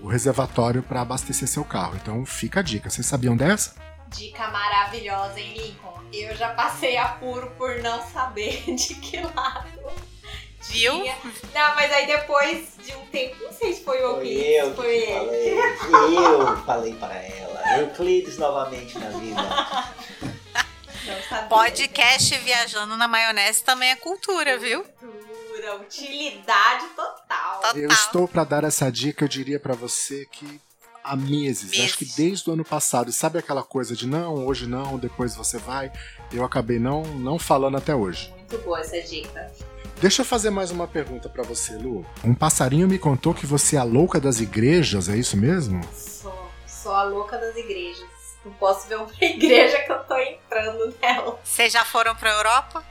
[SPEAKER 1] o reservatório para abastecer seu carro. Então fica a dica. Vocês sabiam dessa?
[SPEAKER 3] Dica maravilhosa, hein, Lincoln? Eu já passei apuro por não saber de que lado.
[SPEAKER 2] Viu?
[SPEAKER 3] tinha. Não, mas aí depois de um tempo, não sei se foi o
[SPEAKER 4] Foi
[SPEAKER 3] Euclides,
[SPEAKER 4] eu que
[SPEAKER 3] foi ele.
[SPEAKER 4] falei. Eu falei para ela. Euclides novamente na vida.
[SPEAKER 2] Podcast viajando na maionese também é cultura, viu?
[SPEAKER 3] Cultura, utilidade total.
[SPEAKER 2] Total.
[SPEAKER 1] Eu estou para dar essa dica, eu diria para você que há meses,
[SPEAKER 2] Meses.
[SPEAKER 1] acho que desde o ano passado. E sabe aquela coisa de não, hoje não, depois você vai? Eu acabei não, não falando até hoje.
[SPEAKER 3] Muito boa essa dica.
[SPEAKER 1] Deixa eu fazer mais uma pergunta para você, Lu. Um passarinho me contou que você é a louca das igrejas, é isso mesmo?
[SPEAKER 3] Sou, sou a louca das igrejas. Não posso ver uma igreja que eu tô entrando nela.
[SPEAKER 2] Vocês já foram pra Europa?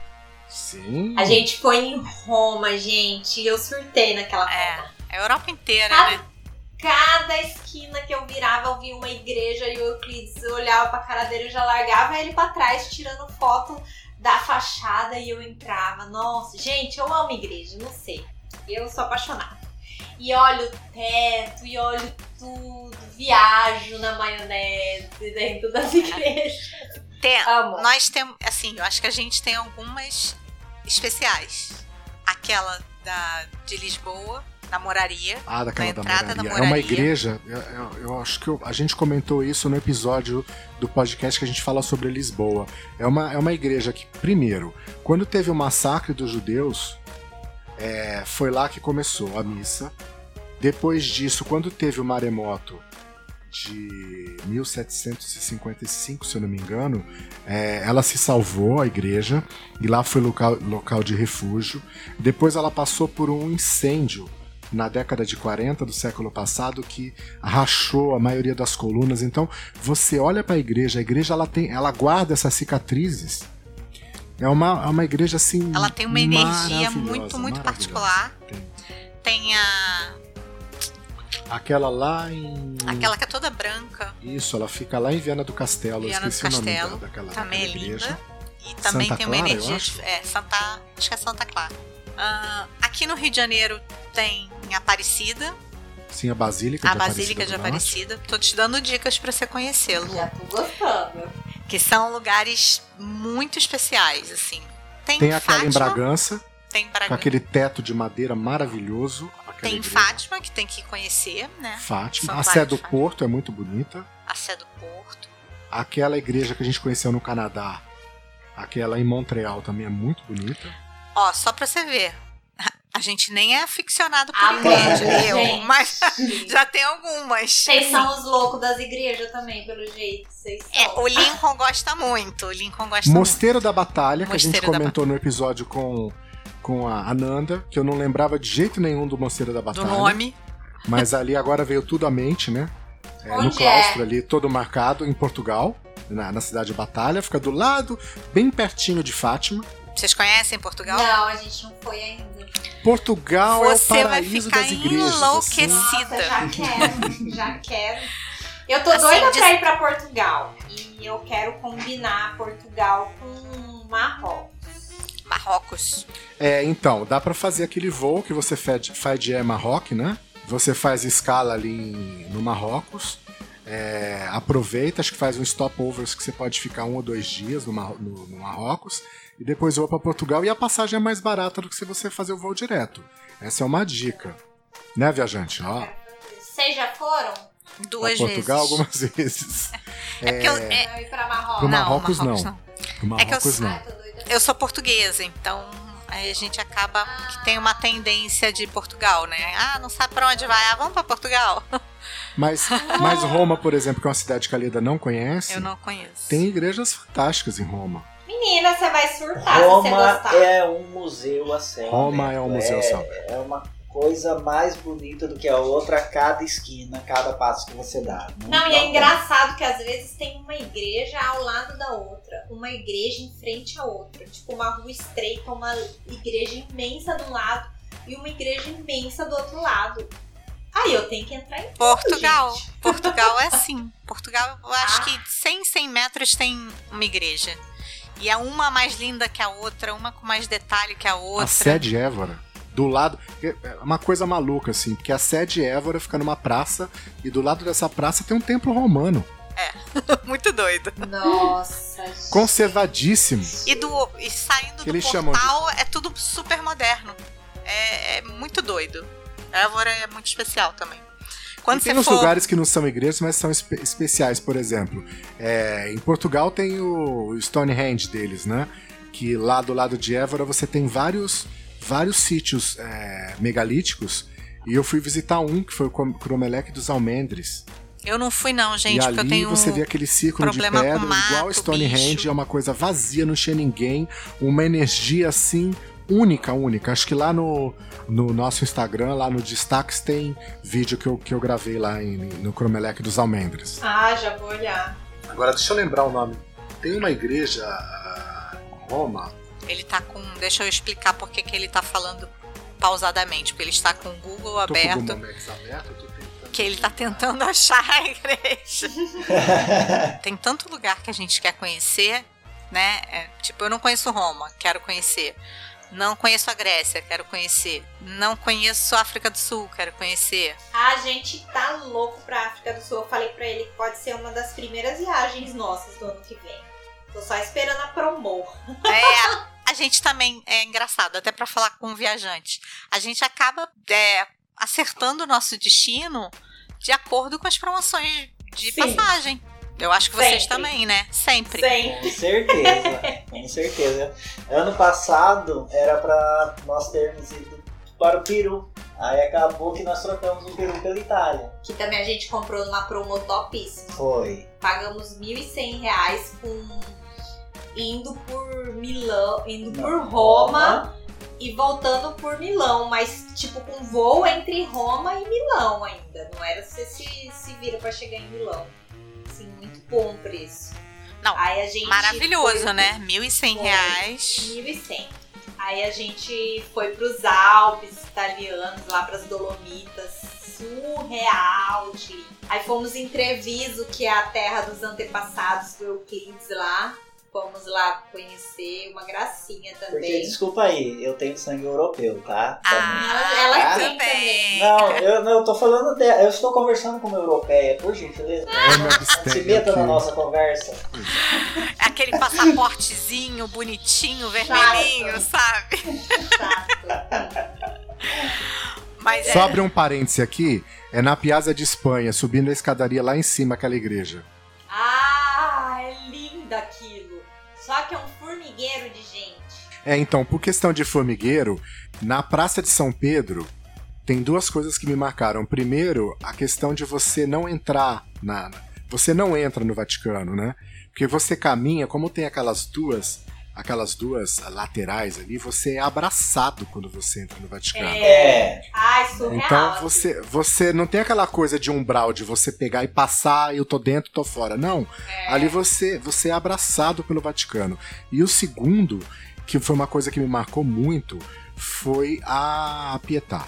[SPEAKER 1] Sim.
[SPEAKER 3] A gente foi em Roma, gente. E eu surtei naquela
[SPEAKER 2] É.
[SPEAKER 3] Roma.
[SPEAKER 2] A Europa inteira, né?
[SPEAKER 3] Cada esquina que eu virava, eu via uma igreja e o Euclides eu olhava pra cara dele e já largava ele pra trás, tirando foto da fachada e eu entrava. Nossa, gente, eu amo igreja, não sei. Eu sou apaixonada. E olho o teto, e olho tudo, viajo na maionese dentro das igrejas.
[SPEAKER 2] Tem,
[SPEAKER 3] Amo.
[SPEAKER 2] nós temos, assim, eu acho que a gente tem algumas especiais. Aquela da de Lisboa, da Moraria.
[SPEAKER 1] Ah, daquela
[SPEAKER 2] Na
[SPEAKER 1] da
[SPEAKER 2] entrada da
[SPEAKER 1] moraria. É uma
[SPEAKER 2] moraria.
[SPEAKER 1] igreja, eu, eu- eu acho que eu- a gente comentou isso no episódio do podcast que a gente fala sobre Lisboa. É uma, é uma igreja que, primeiro, quando teve o massacre dos judeus, é, foi lá que começou a missa. Depois disso, quando teve o maremoto de 1755, se eu não me engano, é, ela se salvou, a igreja, e lá foi local, local de refúgio. Depois ela passou por um incêndio na década de 40 do século passado que rachou a maioria das colunas. Então, você olha para a igreja, a igreja ela tem, ela guarda essas cicatrizes É uma, é uma igreja assim.
[SPEAKER 2] Ela tem uma energia muito, muito particular.
[SPEAKER 1] Tem.
[SPEAKER 2] Tem a.
[SPEAKER 1] Aquela lá em.
[SPEAKER 2] aquela que é toda branca.
[SPEAKER 1] Isso, ela fica lá em Viana do Castelo.
[SPEAKER 2] Viana do
[SPEAKER 1] esqueci o nome
[SPEAKER 2] Castelo,
[SPEAKER 1] da- daquela,
[SPEAKER 2] Também é
[SPEAKER 1] daquela igreja.
[SPEAKER 2] linda. E também
[SPEAKER 1] Santa
[SPEAKER 2] tem uma
[SPEAKER 1] Clara,
[SPEAKER 2] energia. É, Santa. Acho que é Santa Clara. Ah, aqui no Rio de Janeiro tem Aparecida,
[SPEAKER 1] Sim, a Basílica
[SPEAKER 2] a
[SPEAKER 1] de
[SPEAKER 2] Basílica de
[SPEAKER 1] Aparecida.
[SPEAKER 2] Aparecida. Tô te dando dicas pra você conhecê-lo.
[SPEAKER 3] Já tô gostando.
[SPEAKER 2] Que são lugares muito especiais, assim. Tem,
[SPEAKER 1] Tem aquela
[SPEAKER 2] Fátima,
[SPEAKER 1] em Bragança,
[SPEAKER 2] tem
[SPEAKER 1] com
[SPEAKER 2] Bragança.
[SPEAKER 1] aquele teto de madeira maravilhoso. aquela
[SPEAKER 2] Tem
[SPEAKER 1] igreja.
[SPEAKER 2] Fátima, que tem que conhecer, né?
[SPEAKER 1] Fátima.
[SPEAKER 2] São
[SPEAKER 1] A Sé do. Porto é muito bonita.
[SPEAKER 2] A Sé do Porto.
[SPEAKER 1] Aquela igreja que a gente conheceu no Canadá, aquela em Montreal também é muito bonita.
[SPEAKER 2] Ó, só pra você ver. A gente nem é aficionado por
[SPEAKER 3] Amém,
[SPEAKER 2] igreja, eu,
[SPEAKER 3] gente.
[SPEAKER 2] mas já tem algumas.
[SPEAKER 3] Vocês são os loucos das igrejas também, pelo jeito. Vocês são.
[SPEAKER 2] É, o Lincoln gosta muito. O Lincoln gosta muito.
[SPEAKER 1] Mosteiro da Batalha, que a gente comentou no episódio com, com a Ananda, que eu não lembrava de jeito nenhum do Mosteiro da
[SPEAKER 2] Do
[SPEAKER 1] Batalha.
[SPEAKER 2] nome.
[SPEAKER 1] Mas ali agora veio tudo à mente, né? É, no claustro
[SPEAKER 3] é?
[SPEAKER 1] ali, todo marcado, em Portugal, na, na cidade de Batalha. Fica do lado, bem pertinho de Fátima.
[SPEAKER 2] Vocês conhecem Portugal?
[SPEAKER 3] Não, a gente não foi ainda.
[SPEAKER 1] Portugal é o
[SPEAKER 2] Você vai
[SPEAKER 1] paraíso
[SPEAKER 2] ficar
[SPEAKER 1] das igrejas. assim.
[SPEAKER 3] Nossa, já quero, já quero. Eu tô
[SPEAKER 2] Assim,
[SPEAKER 3] doida
[SPEAKER 2] diz-
[SPEAKER 3] pra ir pra Portugal. E eu quero combinar Portugal com Marrocos.
[SPEAKER 2] Marrocos.
[SPEAKER 1] É, então, dá pra fazer aquele voo que você faz, faz de Marrocos, né? Você faz escala ali em- no Marrocos. é, aproveita, acho que faz um stopovers que você pode ficar um ou dois dias no, Mar- no- no Marrocos. E depois voa pra Portugal. E a passagem é mais barata do que se você fazer o voo direto. Essa é uma dica. Né, viajante? Ó,
[SPEAKER 3] Vocês já foram?
[SPEAKER 2] Duas
[SPEAKER 1] pra Portugal
[SPEAKER 2] vezes.
[SPEAKER 1] algumas vezes.
[SPEAKER 2] É porque eu, é-
[SPEAKER 3] Pra ir pra Marrocos?
[SPEAKER 2] Não,
[SPEAKER 1] Marrocos, não.
[SPEAKER 2] não.
[SPEAKER 1] No
[SPEAKER 2] É que eu-
[SPEAKER 1] Marrocos não.
[SPEAKER 3] Ai, tô doida.
[SPEAKER 2] Eu sou portuguesa, então aí a gente acaba que tem uma tendência de Portugal, né? Ah, não sabe pra onde vai? Ah, vamos pra Portugal.
[SPEAKER 1] Mas, mas Roma, por exemplo, que é uma cidade que a Leda não conhece,
[SPEAKER 2] Eu não conheço.
[SPEAKER 1] tem igrejas fantásticas em Roma.
[SPEAKER 3] Menina, você vai surtar se você
[SPEAKER 4] Roma
[SPEAKER 3] gostar.
[SPEAKER 4] é um museu a céu
[SPEAKER 1] Roma é um museu a céu
[SPEAKER 4] É uma coisa mais bonita do que a outra a cada esquina, cada passo que você dá.
[SPEAKER 3] Não, e é
[SPEAKER 4] tem.
[SPEAKER 3] engraçado que às vezes tem uma igreja ao lado da outra, uma igreja em frente à outra, tipo uma rua estreita, uma igreja imensa de um lado e uma igreja imensa do outro lado. Aí eu tenho que entrar em tudo,
[SPEAKER 2] Portugal.
[SPEAKER 3] gente.
[SPEAKER 2] Portugal é assim. Portugal, eu acho
[SPEAKER 3] Ah.
[SPEAKER 2] que 100, 100 metros tem uma igreja. E é uma mais linda que a outra, uma com mais detalhe que a outra.
[SPEAKER 1] A sede Évora, do lado. É uma coisa maluca, assim, porque a sede Évora fica numa praça e do lado dessa praça tem um templo romano.
[SPEAKER 2] Muito doido.
[SPEAKER 3] Nossa, gente.
[SPEAKER 1] Conservadíssimo.
[SPEAKER 2] E, do, e saindo
[SPEAKER 1] Que
[SPEAKER 2] do
[SPEAKER 1] chamam de-
[SPEAKER 2] portal é tudo super moderno. É, é muito doido. Évora é muito especial também. Quando
[SPEAKER 1] e tem uns
[SPEAKER 2] for.
[SPEAKER 1] lugares que não são igrejas, mas são espe- especiais, por exemplo. é, em Portugal tem o Stonehenge deles, né? Que lá do lado de Évora você tem vários, vários sítios é, megalíticos. E eu fui visitar um, que foi o Crom- Cromeleque dos Almendres.
[SPEAKER 2] Eu não fui, não, gente,
[SPEAKER 1] e
[SPEAKER 2] porque
[SPEAKER 1] ali
[SPEAKER 2] eu tenho.
[SPEAKER 1] você vê aquele círculo de pedra, igual
[SPEAKER 2] mato,
[SPEAKER 1] Stonehenge,
[SPEAKER 2] bicho.
[SPEAKER 1] é uma coisa vazia, não tinha ninguém, uma energia assim única, única. Acho que lá no, no nosso Instagram, lá no Destaques, tem vídeo que eu, que eu gravei lá em- no Cromeleque dos Almendres.
[SPEAKER 3] Ah, já vou olhar.
[SPEAKER 1] Agora, deixa eu lembrar o nome. Tem uma igreja ah, em Roma.
[SPEAKER 2] Ele tá com. Deixa eu explicar por que que ele tá falando pausadamente. Porque ele está com o Google
[SPEAKER 1] Tô com o
[SPEAKER 2] aberto.
[SPEAKER 1] Google Maps aberto, tô tentando.
[SPEAKER 2] Que ele tá tentando achar a igreja. Tem tanto lugar que a gente quer conhecer, né? É, tipo, eu não conheço Roma, quero conhecer. Não conheço a Grécia, quero conhecer. Não conheço a África do Sul, quero conhecer.
[SPEAKER 3] A gente tá louco pra África do Sul. Eu falei pra ele que pode ser uma das primeiras viagens nossas do ano que vem. Tô só esperando a promo.
[SPEAKER 2] É, a gente também é engraçado, até pra falar com o viajante. A gente acaba é, acertando o nosso destino de acordo com as promoções de
[SPEAKER 3] Sim.
[SPEAKER 2] passagem. Eu acho que vocês
[SPEAKER 3] Sempre.
[SPEAKER 2] também, né? Sempre.
[SPEAKER 3] Sempre.
[SPEAKER 4] Com certeza, com certeza. Ano passado era pra nós termos ido para o Peru. Aí acabou que nós trocamos o Peru pela Itália.
[SPEAKER 3] Que também a gente comprou numa promo topíssima.
[SPEAKER 4] Foi.
[SPEAKER 3] Pagamos 1.100 reais com indo por Milão, indo por
[SPEAKER 4] Não,
[SPEAKER 3] Roma e voltando por Milão, mas tipo com voo entre Roma e Milão ainda. Não era você se, se vira pra chegar em Milão. Assim, muito bom o preço.
[SPEAKER 2] Não,
[SPEAKER 3] Aí a gente
[SPEAKER 2] Maravilhoso,
[SPEAKER 3] foi-
[SPEAKER 2] né? 1.100 reais.
[SPEAKER 3] 1.100. Aí a gente foi pros Alpes italianos, lá pras Dolomitas. Surreal de. Aí fomos em Treviso, que é a terra dos antepassados do Euclides lá. Fomos lá conhecer, uma gracinha
[SPEAKER 4] Porque,
[SPEAKER 3] também.
[SPEAKER 4] desculpa aí, eu tenho sangue europeu, tá?
[SPEAKER 2] Ah,
[SPEAKER 3] Ela- ela
[SPEAKER 4] Ah,
[SPEAKER 3] tem
[SPEAKER 2] tudo
[SPEAKER 3] também.
[SPEAKER 4] Não, eu não eu tô falando dela. Eu estou conversando com uma europeia, por gentileza.
[SPEAKER 1] Me
[SPEAKER 4] Não se meta na nossa conversa.
[SPEAKER 2] Aquele passaportezinho bonitinho, vermelhinho, sabe?
[SPEAKER 3] Chato.
[SPEAKER 2] Mas
[SPEAKER 1] Só
[SPEAKER 2] é.
[SPEAKER 1] abrir um parêntese aqui, é na Piazza de Espanha, subindo a escadaria lá em cima, aquela igreja.
[SPEAKER 3] Só que é um formigueiro de gente.
[SPEAKER 1] É, então, por questão de formigueiro, na Praça de São Pedro, tem duas coisas que me marcaram. Primeiro, a questão de você não entrar na. Você não entra no Vaticano, né? Porque você caminha, como tem aquelas duas. Aquelas duas laterais ali, você é abraçado quando você entra no Vaticano.
[SPEAKER 4] É.
[SPEAKER 3] Ai, surreal.
[SPEAKER 1] Então você, você não tem aquela coisa de umbral de você pegar e passar, eu tô dentro, tô fora. Não.
[SPEAKER 3] É.
[SPEAKER 1] Ali você, você é abraçado pelo Vaticano. E o segundo, que foi uma coisa que me marcou muito, foi a Pietà.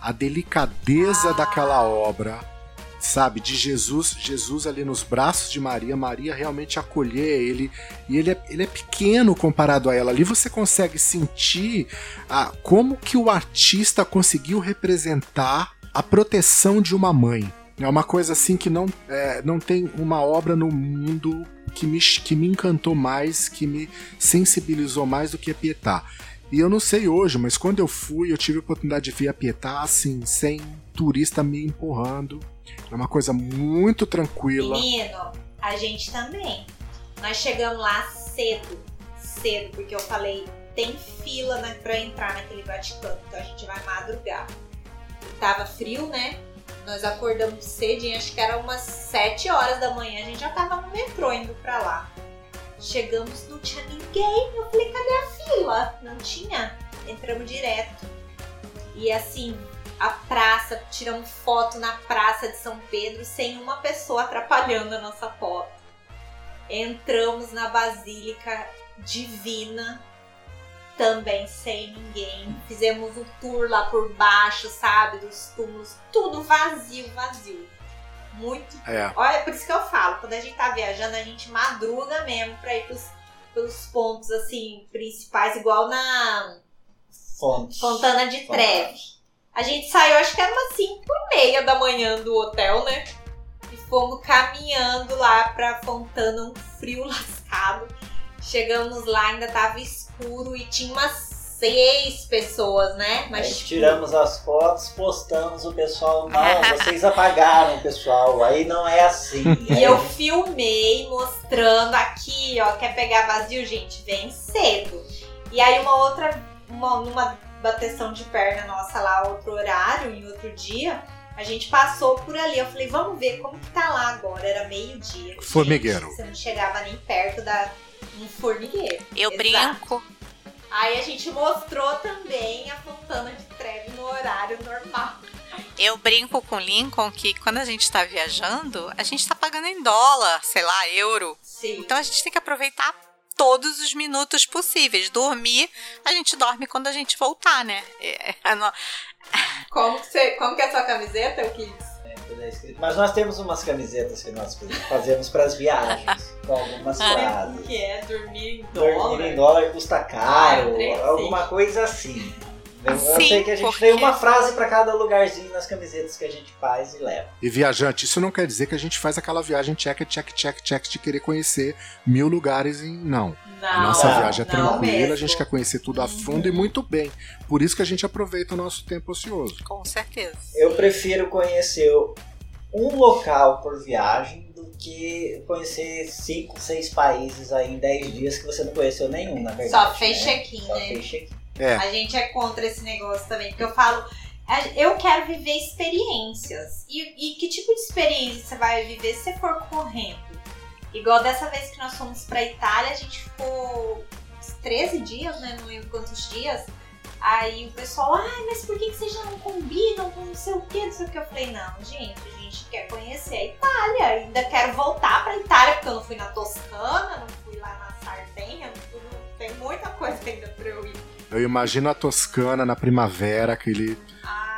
[SPEAKER 1] A delicadeza
[SPEAKER 3] Ah.
[SPEAKER 1] daquela obra, sabe? De Jesus, Jesus ali nos braços de Maria, Maria realmente acolher ele. E ele é, ele é pequeno comparado a ela. Ali você consegue sentir ah, como que o artista conseguiu representar a proteção de uma mãe. É uma coisa assim que não, é, não tem uma obra no mundo que me, que me encantou mais, que me sensibilizou mais do que a Pietà. E eu não sei hoje, mas quando eu fui, eu tive a oportunidade de ver a Pietà assim, sem turista me empurrando. É uma coisa muito tranquila.
[SPEAKER 3] Menino, a gente também. Nós chegamos lá cedo, cedo, porque eu falei, tem fila né, pra entrar naquele Vaticano, então a gente vai madrugar. E tava frio, né? Nós acordamos cedinho, acho que era umas 7 horas da manhã, a gente já tava no metrô indo pra lá. Chegamos, não tinha ninguém. Eu falei, cadê a fila? Não tinha. Entramos direto. E assim, a praça, tiramos foto na praça de São Pedro sem uma pessoa atrapalhando a nossa foto. Entramos na Basílica Divina, também sem ninguém. Fizemos um tour lá por baixo, sabe? Dos túmulos, tudo vazio, vazio. Muito.
[SPEAKER 1] É.
[SPEAKER 3] Olha, por isso que eu falo, quando a gente tá viajando, a gente madruga mesmo pra ir pros, pelos pontos assim principais, igual na
[SPEAKER 4] Fonte.
[SPEAKER 3] Fontana de Trevi. A gente saiu, acho que era umas 5 e meia da manhã do hotel, né? E fomos caminhando lá pra Fontana, um frio lascado. Chegamos lá, ainda tava escuro e tinha umas seis pessoas, né? Mas
[SPEAKER 4] Aí
[SPEAKER 3] tipo,
[SPEAKER 4] tiramos as fotos, postamos o pessoal. Não, vocês apagaram pessoal. Aí não é assim.
[SPEAKER 3] E eu filmei mostrando aqui, ó, quer pegar vazio, gente, vem cedo. E aí uma outra, uma, numa bateção de perna nossa lá, outro horário, em outro dia, a gente passou por ali. Eu falei, vamos ver como que tá lá agora. Era meio-dia.
[SPEAKER 1] Formigueiro.
[SPEAKER 3] Gente, Você não chegava nem perto da um formigueiro.
[SPEAKER 2] Eu
[SPEAKER 3] Exato.
[SPEAKER 2] brinco.
[SPEAKER 3] Aí a gente mostrou também a Fontana de Trevi no horário normal.
[SPEAKER 2] Eu brinco com o Lincoln que quando a gente tá viajando, a gente tá pagando em dólar, sei lá, euro.
[SPEAKER 3] Sim.
[SPEAKER 2] Então a gente tem que aproveitar todos os minutos possíveis. Dormir, a gente dorme quando a gente voltar, né? É, é,
[SPEAKER 3] Como que, você, como que é a sua camiseta, o que
[SPEAKER 4] Mas nós temos umas camisetas que nós fazemos para as viagens, com algumas
[SPEAKER 2] Ah.
[SPEAKER 4] frases.
[SPEAKER 3] que é dormir em
[SPEAKER 4] Dormir
[SPEAKER 3] dólar?
[SPEAKER 4] em dólar custa
[SPEAKER 3] Ah,
[SPEAKER 4] caro,
[SPEAKER 3] sei.
[SPEAKER 4] alguma coisa assim. Eu, eu
[SPEAKER 2] Sim,
[SPEAKER 4] sei que a gente
[SPEAKER 2] porque-
[SPEAKER 4] tem uma frase para cada lugarzinho nas camisetas que a gente faz e leva.
[SPEAKER 1] E viajante, isso não quer dizer que a gente faz aquela viagem check, check, check, check de querer conhecer mil lugares em. Não.
[SPEAKER 3] Não,
[SPEAKER 1] A nossa
[SPEAKER 4] não,
[SPEAKER 1] viagem é tranquila, a gente quer conhecer tudo a fundo e muito bem. Por isso que a gente aproveita o nosso tempo ocioso.
[SPEAKER 2] com certeza.
[SPEAKER 4] Eu prefiro conhecer um local por viagem do que conhecer cinco, seis países aí em 10 dias que você não conheceu nenhum, na verdade.
[SPEAKER 3] Só fez
[SPEAKER 4] né?
[SPEAKER 3] check-in,
[SPEAKER 4] Só
[SPEAKER 3] né?
[SPEAKER 4] fez check-in.
[SPEAKER 1] É.
[SPEAKER 3] A gente é contra esse negócio também, porque eu falo, a- eu quero viver experiências. E, e que tipo de experiência você vai viver se você for correndo? Igual dessa vez que nós fomos pra Itália, a gente ficou uns 13 dias, né? Não lembro quantos dias. Aí o pessoal, ai, mas por que, que vocês não combinam com não sei o que, não sei o que? Eu falei, não, gente, a gente quer conhecer a Itália, ainda quero voltar pra Itália, porque eu não fui na Toscana, não fui lá na Sardenha, não fui, tem muita coisa ainda pra eu ir.
[SPEAKER 1] Eu imagino a Toscana na primavera, aquele,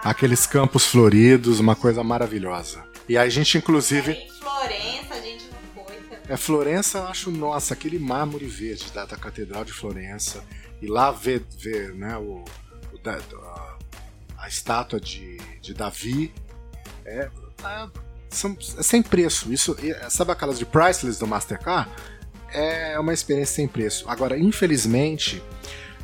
[SPEAKER 1] aqueles campos floridos, uma coisa maravilhosa. E a gente, inclusive. É
[SPEAKER 3] Florença, a gente não foi. Também.
[SPEAKER 1] É, Florença, eu acho, nossa, aquele mármore verde da, da Catedral de Florença e lá ver, ver né, o, o a, a, estátua de, de Davi é, é, são, é sem preço. Isso, sabe aquelas de priceless do Mastercard? É uma experiência sem preço. Agora, infelizmente,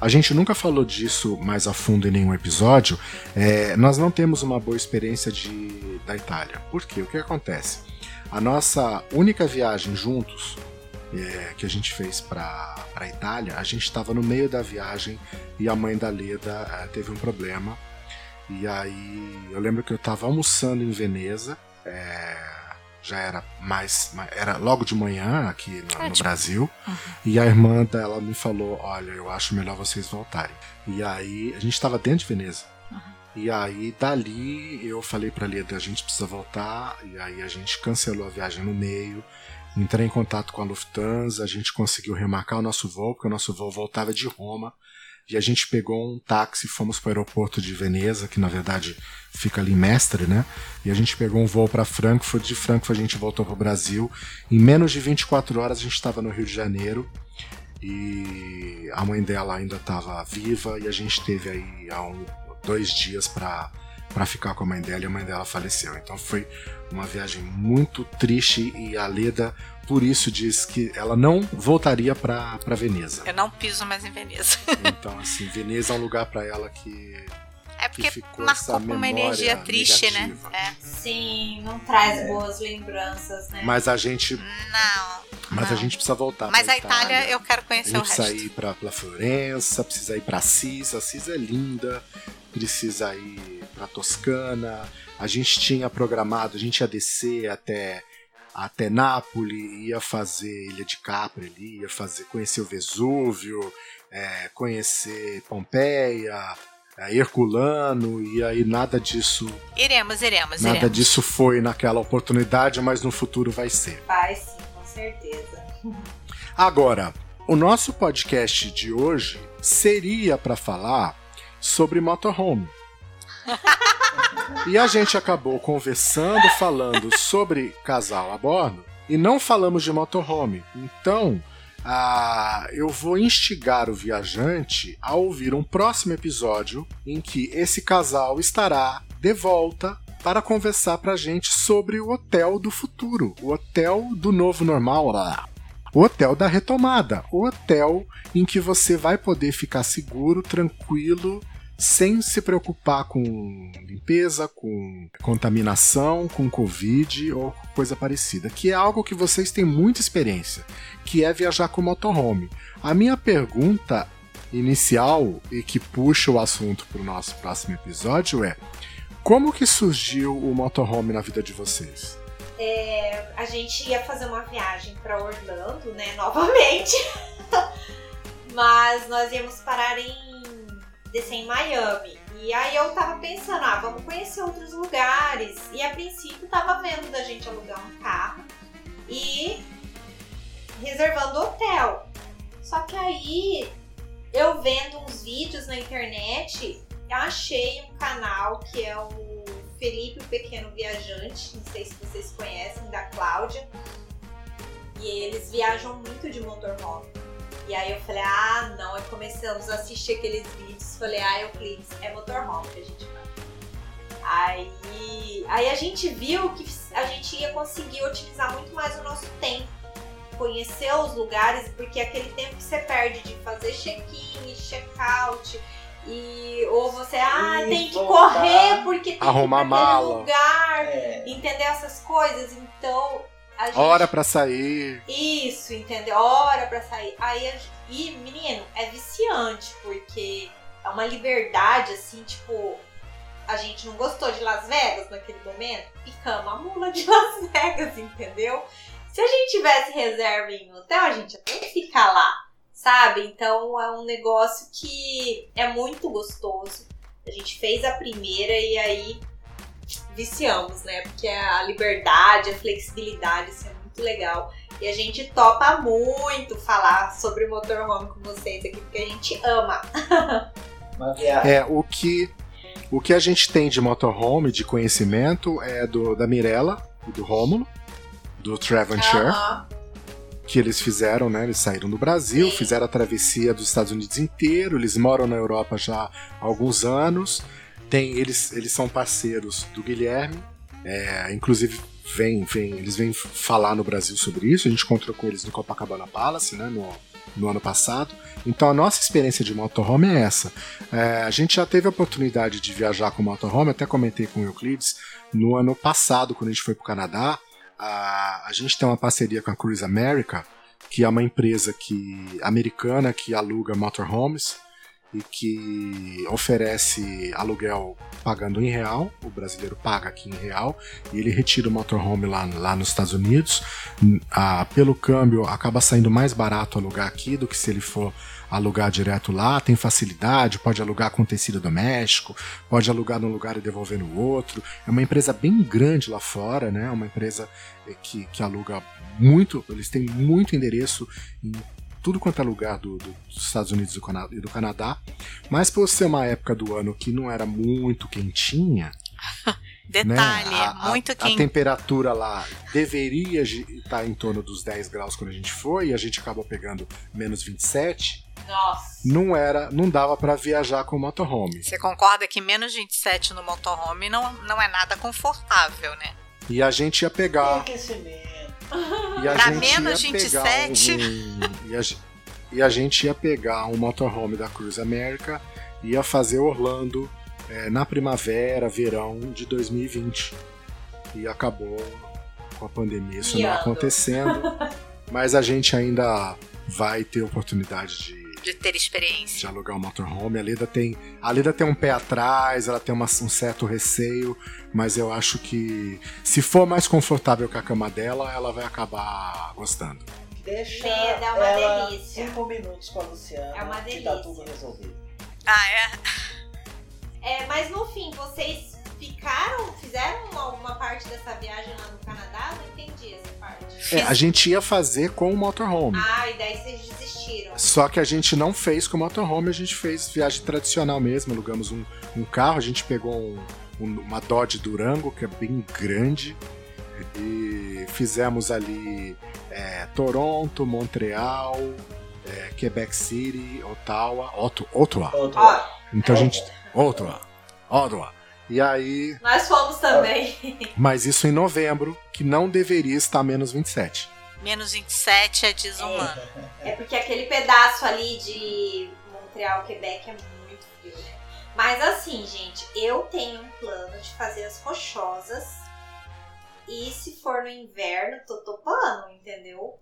[SPEAKER 1] a gente nunca falou disso mais a fundo em nenhum episódio. É, nós não temos uma boa experiência de, da Itália. Por quê? O que acontece? A nossa única viagem juntos é, que a gente fez para a Itália, a gente estava no meio da viagem e a mãe da Leda é, teve um problema. E aí eu lembro que eu estava almoçando em Veneza, é, já era mais, era logo de manhã aqui no, é, no tipo... Brasil, uhum. e a irmã dela me falou, olha, eu acho melhor vocês voltarem. E aí a gente estava dentro de Veneza. Uhum. E aí, dali, eu falei pra Leda, a gente precisa voltar. E aí a gente cancelou a viagem no meio. Entrei em contato com a Lufthansa, a gente conseguiu remarcar o nosso voo, porque o nosso voo voltava de Roma. E a gente pegou um táxi, fomos para o aeroporto de Veneza, que na verdade fica ali em Mestre, né? E a gente pegou um voo para Frankfurt, de Frankfurt a gente voltou para o Brasil. Em menos de 24 horas a gente estava no Rio de Janeiro e a mãe dela ainda estava viva e a gente teve aí há um, dois dias para para ficar com a mãe dela e a mãe dela faleceu. Então foi uma viagem muito triste e a Leda por isso diz que ela não voltaria para Veneza.
[SPEAKER 2] Eu não piso mais em Veneza.
[SPEAKER 1] então assim, Veneza é um lugar para ela que
[SPEAKER 2] é porque marcou com uma energia triste, né?
[SPEAKER 1] negativa.
[SPEAKER 2] né?
[SPEAKER 3] É. Sim, não traz é. boas lembranças, né?
[SPEAKER 1] Mas a gente.
[SPEAKER 2] Não.
[SPEAKER 1] Mas
[SPEAKER 2] não.
[SPEAKER 1] a gente precisa voltar.
[SPEAKER 2] Mas
[SPEAKER 1] a
[SPEAKER 2] Itália,
[SPEAKER 1] Itália
[SPEAKER 2] eu quero conhecer
[SPEAKER 1] a
[SPEAKER 2] o
[SPEAKER 1] gente
[SPEAKER 2] resto.
[SPEAKER 1] Precisa ir pra, pra Florença, precisa ir pra Assis. Assis é linda. Precisa ir pra Toscana. A gente tinha programado, a gente ia descer até até Nápoles, ia fazer Ilha de Capri ali, ia fazer conhecer o Vesúvio, é, conhecer Pompeia, é, Herculano, e aí nada disso.
[SPEAKER 2] Iremos, iremos,
[SPEAKER 1] Nada
[SPEAKER 2] iremos.
[SPEAKER 1] disso foi naquela oportunidade, mas no futuro vai ser.
[SPEAKER 3] Vai sim, com certeza.
[SPEAKER 1] Agora, o nosso podcast de hoje seria para falar sobre motorhome. e a gente acabou conversando, falando sobre casal a bordo e não falamos de motorhome. Então, ah, eu vou instigar o viajante a ouvir um próximo episódio em que esse casal estará de volta para conversar para a gente sobre o hotel do futuro, o hotel do novo normal. O hotel da retomada, o hotel em que você vai poder ficar seguro, tranquilo sem se preocupar com limpeza, com contaminação, com Covid ou coisa parecida, que é algo que vocês têm muita experiência, que é viajar com motorhome. A minha pergunta inicial e que puxa o assunto para o nosso próximo episódio é: como que surgiu o motorhome na vida de vocês?
[SPEAKER 3] É, a gente ia fazer uma viagem para Orlando, né, novamente. Mas nós íamos parar em descer em Miami. E aí eu tava pensando, ah, vamos conhecer outros lugares. E a princípio tava vendo da gente alugar um carro e reservando hotel. Só que aí eu vendo uns vídeos na internet, achei um canal que é o Felipe o Pequeno Viajante, não sei se vocês conhecem, da Cláudia. E eles viajam muito de motorhome. E aí eu falei, ah, não. Aí começamos a assistir aqueles vídeos. Falei, ah, Euclides, é motorhome que a gente vai. Aí, aí a gente viu que a gente ia conseguir otimizar muito mais o nosso tempo. Conhecer os lugares, porque aquele tempo que você perde de fazer check-in check-out. E, ou você, ah, tem que correr porque tem
[SPEAKER 1] Arrumar
[SPEAKER 3] que ir
[SPEAKER 1] mala.
[SPEAKER 3] lugar.
[SPEAKER 4] É.
[SPEAKER 3] Entender essas coisas. Então, gente
[SPEAKER 1] Hora para sair.
[SPEAKER 3] isso, entendeu? Hora pra sair. Aí, a- e menino, é viciante, porque é uma liberdade, assim, tipo, a gente não gostou de Las Vegas naquele momento, ficamos a mula de Las Vegas, entendeu? Se a gente tivesse reserva em hotel, a gente ia ter que ficar lá, sabe? Então é um negócio que é muito gostoso. A gente fez a primeira e aí viciamos, né? Porque a liberdade, a flexibilidade, isso é muito legal. E a gente topa muito falar sobre motorhome com vocês aqui, porque a gente ama.
[SPEAKER 1] é, o que, o que a gente tem de motorhome, de conhecimento, é do da Mirella e do Rômulo, do Share. Que eles fizeram, né? Eles saíram do Brasil, Sim. fizeram a travessia dos Estados Unidos inteiro, eles moram na Europa já há alguns anos. Tem, eles, eles são parceiros do Guilherme, é, inclusive vem, vem, eles vêm falar no Brasil sobre isso. A gente encontrou com eles no Copacabana Palace, né, no, no ano passado. Então a nossa experiência de motorhome é essa. É, a gente já teve a oportunidade de viajar com motorhome, até comentei com o Euclides, no ano passado, quando a gente foi para o Canadá. A, a gente tem uma parceria com a Cruise America, que é uma empresa que, americana que aluga motorhomes e que oferece aluguel pagando em real, o brasileiro paga aqui em real, e ele retira o motorhome lá, lá nos Estados Unidos. Ah, pelo câmbio, acaba saindo mais barato alugar aqui do que se ele for alugar direto lá, tem facilidade, pode alugar com tecido doméstico, pode alugar num lugar e devolver no outro. É uma empresa bem grande lá fora, né? É uma empresa eh, que, que aluga muito, eles têm muito endereço em tudo quanto é lugar do, do, dos Estados Unidos e do Canadá. Mas por ser uma época do ano que não era muito quentinha.
[SPEAKER 2] Detalhe, né? a, muito quente.
[SPEAKER 1] A temperatura lá deveria estar em torno dos 10 graus quando a gente foi, e a gente acabou pegando menos 27.
[SPEAKER 3] Nossa.
[SPEAKER 1] Não era, não dava para viajar com o motorhome.
[SPEAKER 2] Você concorda que menos 27 no motorhome não, não é nada confortável, né?
[SPEAKER 1] E a gente ia pegar.
[SPEAKER 4] Aquecimento.
[SPEAKER 1] E a pra gente menos ia 27. Um, e, a, e a gente ia pegar um motorhome da Cruise America e ia fazer Orlando é, na primavera, verão de 2020. E acabou com a pandemia isso não acontecendo. mas a gente ainda vai ter oportunidade de
[SPEAKER 2] de ter experiência.
[SPEAKER 1] De alugar um motorhome. A Lida tem, a Lida tem um pé atrás, ela tem uma, um certo receio, mas eu acho que se for mais confortável com a cama dela, ela vai acabar gostando.
[SPEAKER 4] Deixa Leda, é uma ela delícia. cinco minutos com a Luciana.
[SPEAKER 3] É uma delícia.
[SPEAKER 4] Que tá tudo resolvido.
[SPEAKER 2] Ah,
[SPEAKER 3] é? É, mas no fim, vocês ficaram, fizeram alguma parte dessa viagem lá no Canadá? Não entendi essa parte.
[SPEAKER 1] É, a gente ia fazer com o motorhome.
[SPEAKER 3] Ah, e daí vocês desistiram.
[SPEAKER 1] Só que a gente não fez com o motorhome, a gente fez viagem tradicional mesmo, alugamos um, um carro, a gente pegou um, um, uma Dodge Durango, que é bem grande, e fizemos ali é, Toronto, Montreal, é, Quebec City, Ottawa, Ottawa. Ottawa. Então a gente. Ottawa. Ottawa. E aí.
[SPEAKER 3] Nós fomos também.
[SPEAKER 1] Mas isso em novembro, que não deveria estar menos 27.
[SPEAKER 2] Menos 27 é desumano.
[SPEAKER 3] É, é porque aquele pedaço ali de Montreal, Quebec é muito frio, né? Mas assim, gente, eu tenho um plano de fazer as rochosas. E se for no inverno, tô topando, entendeu?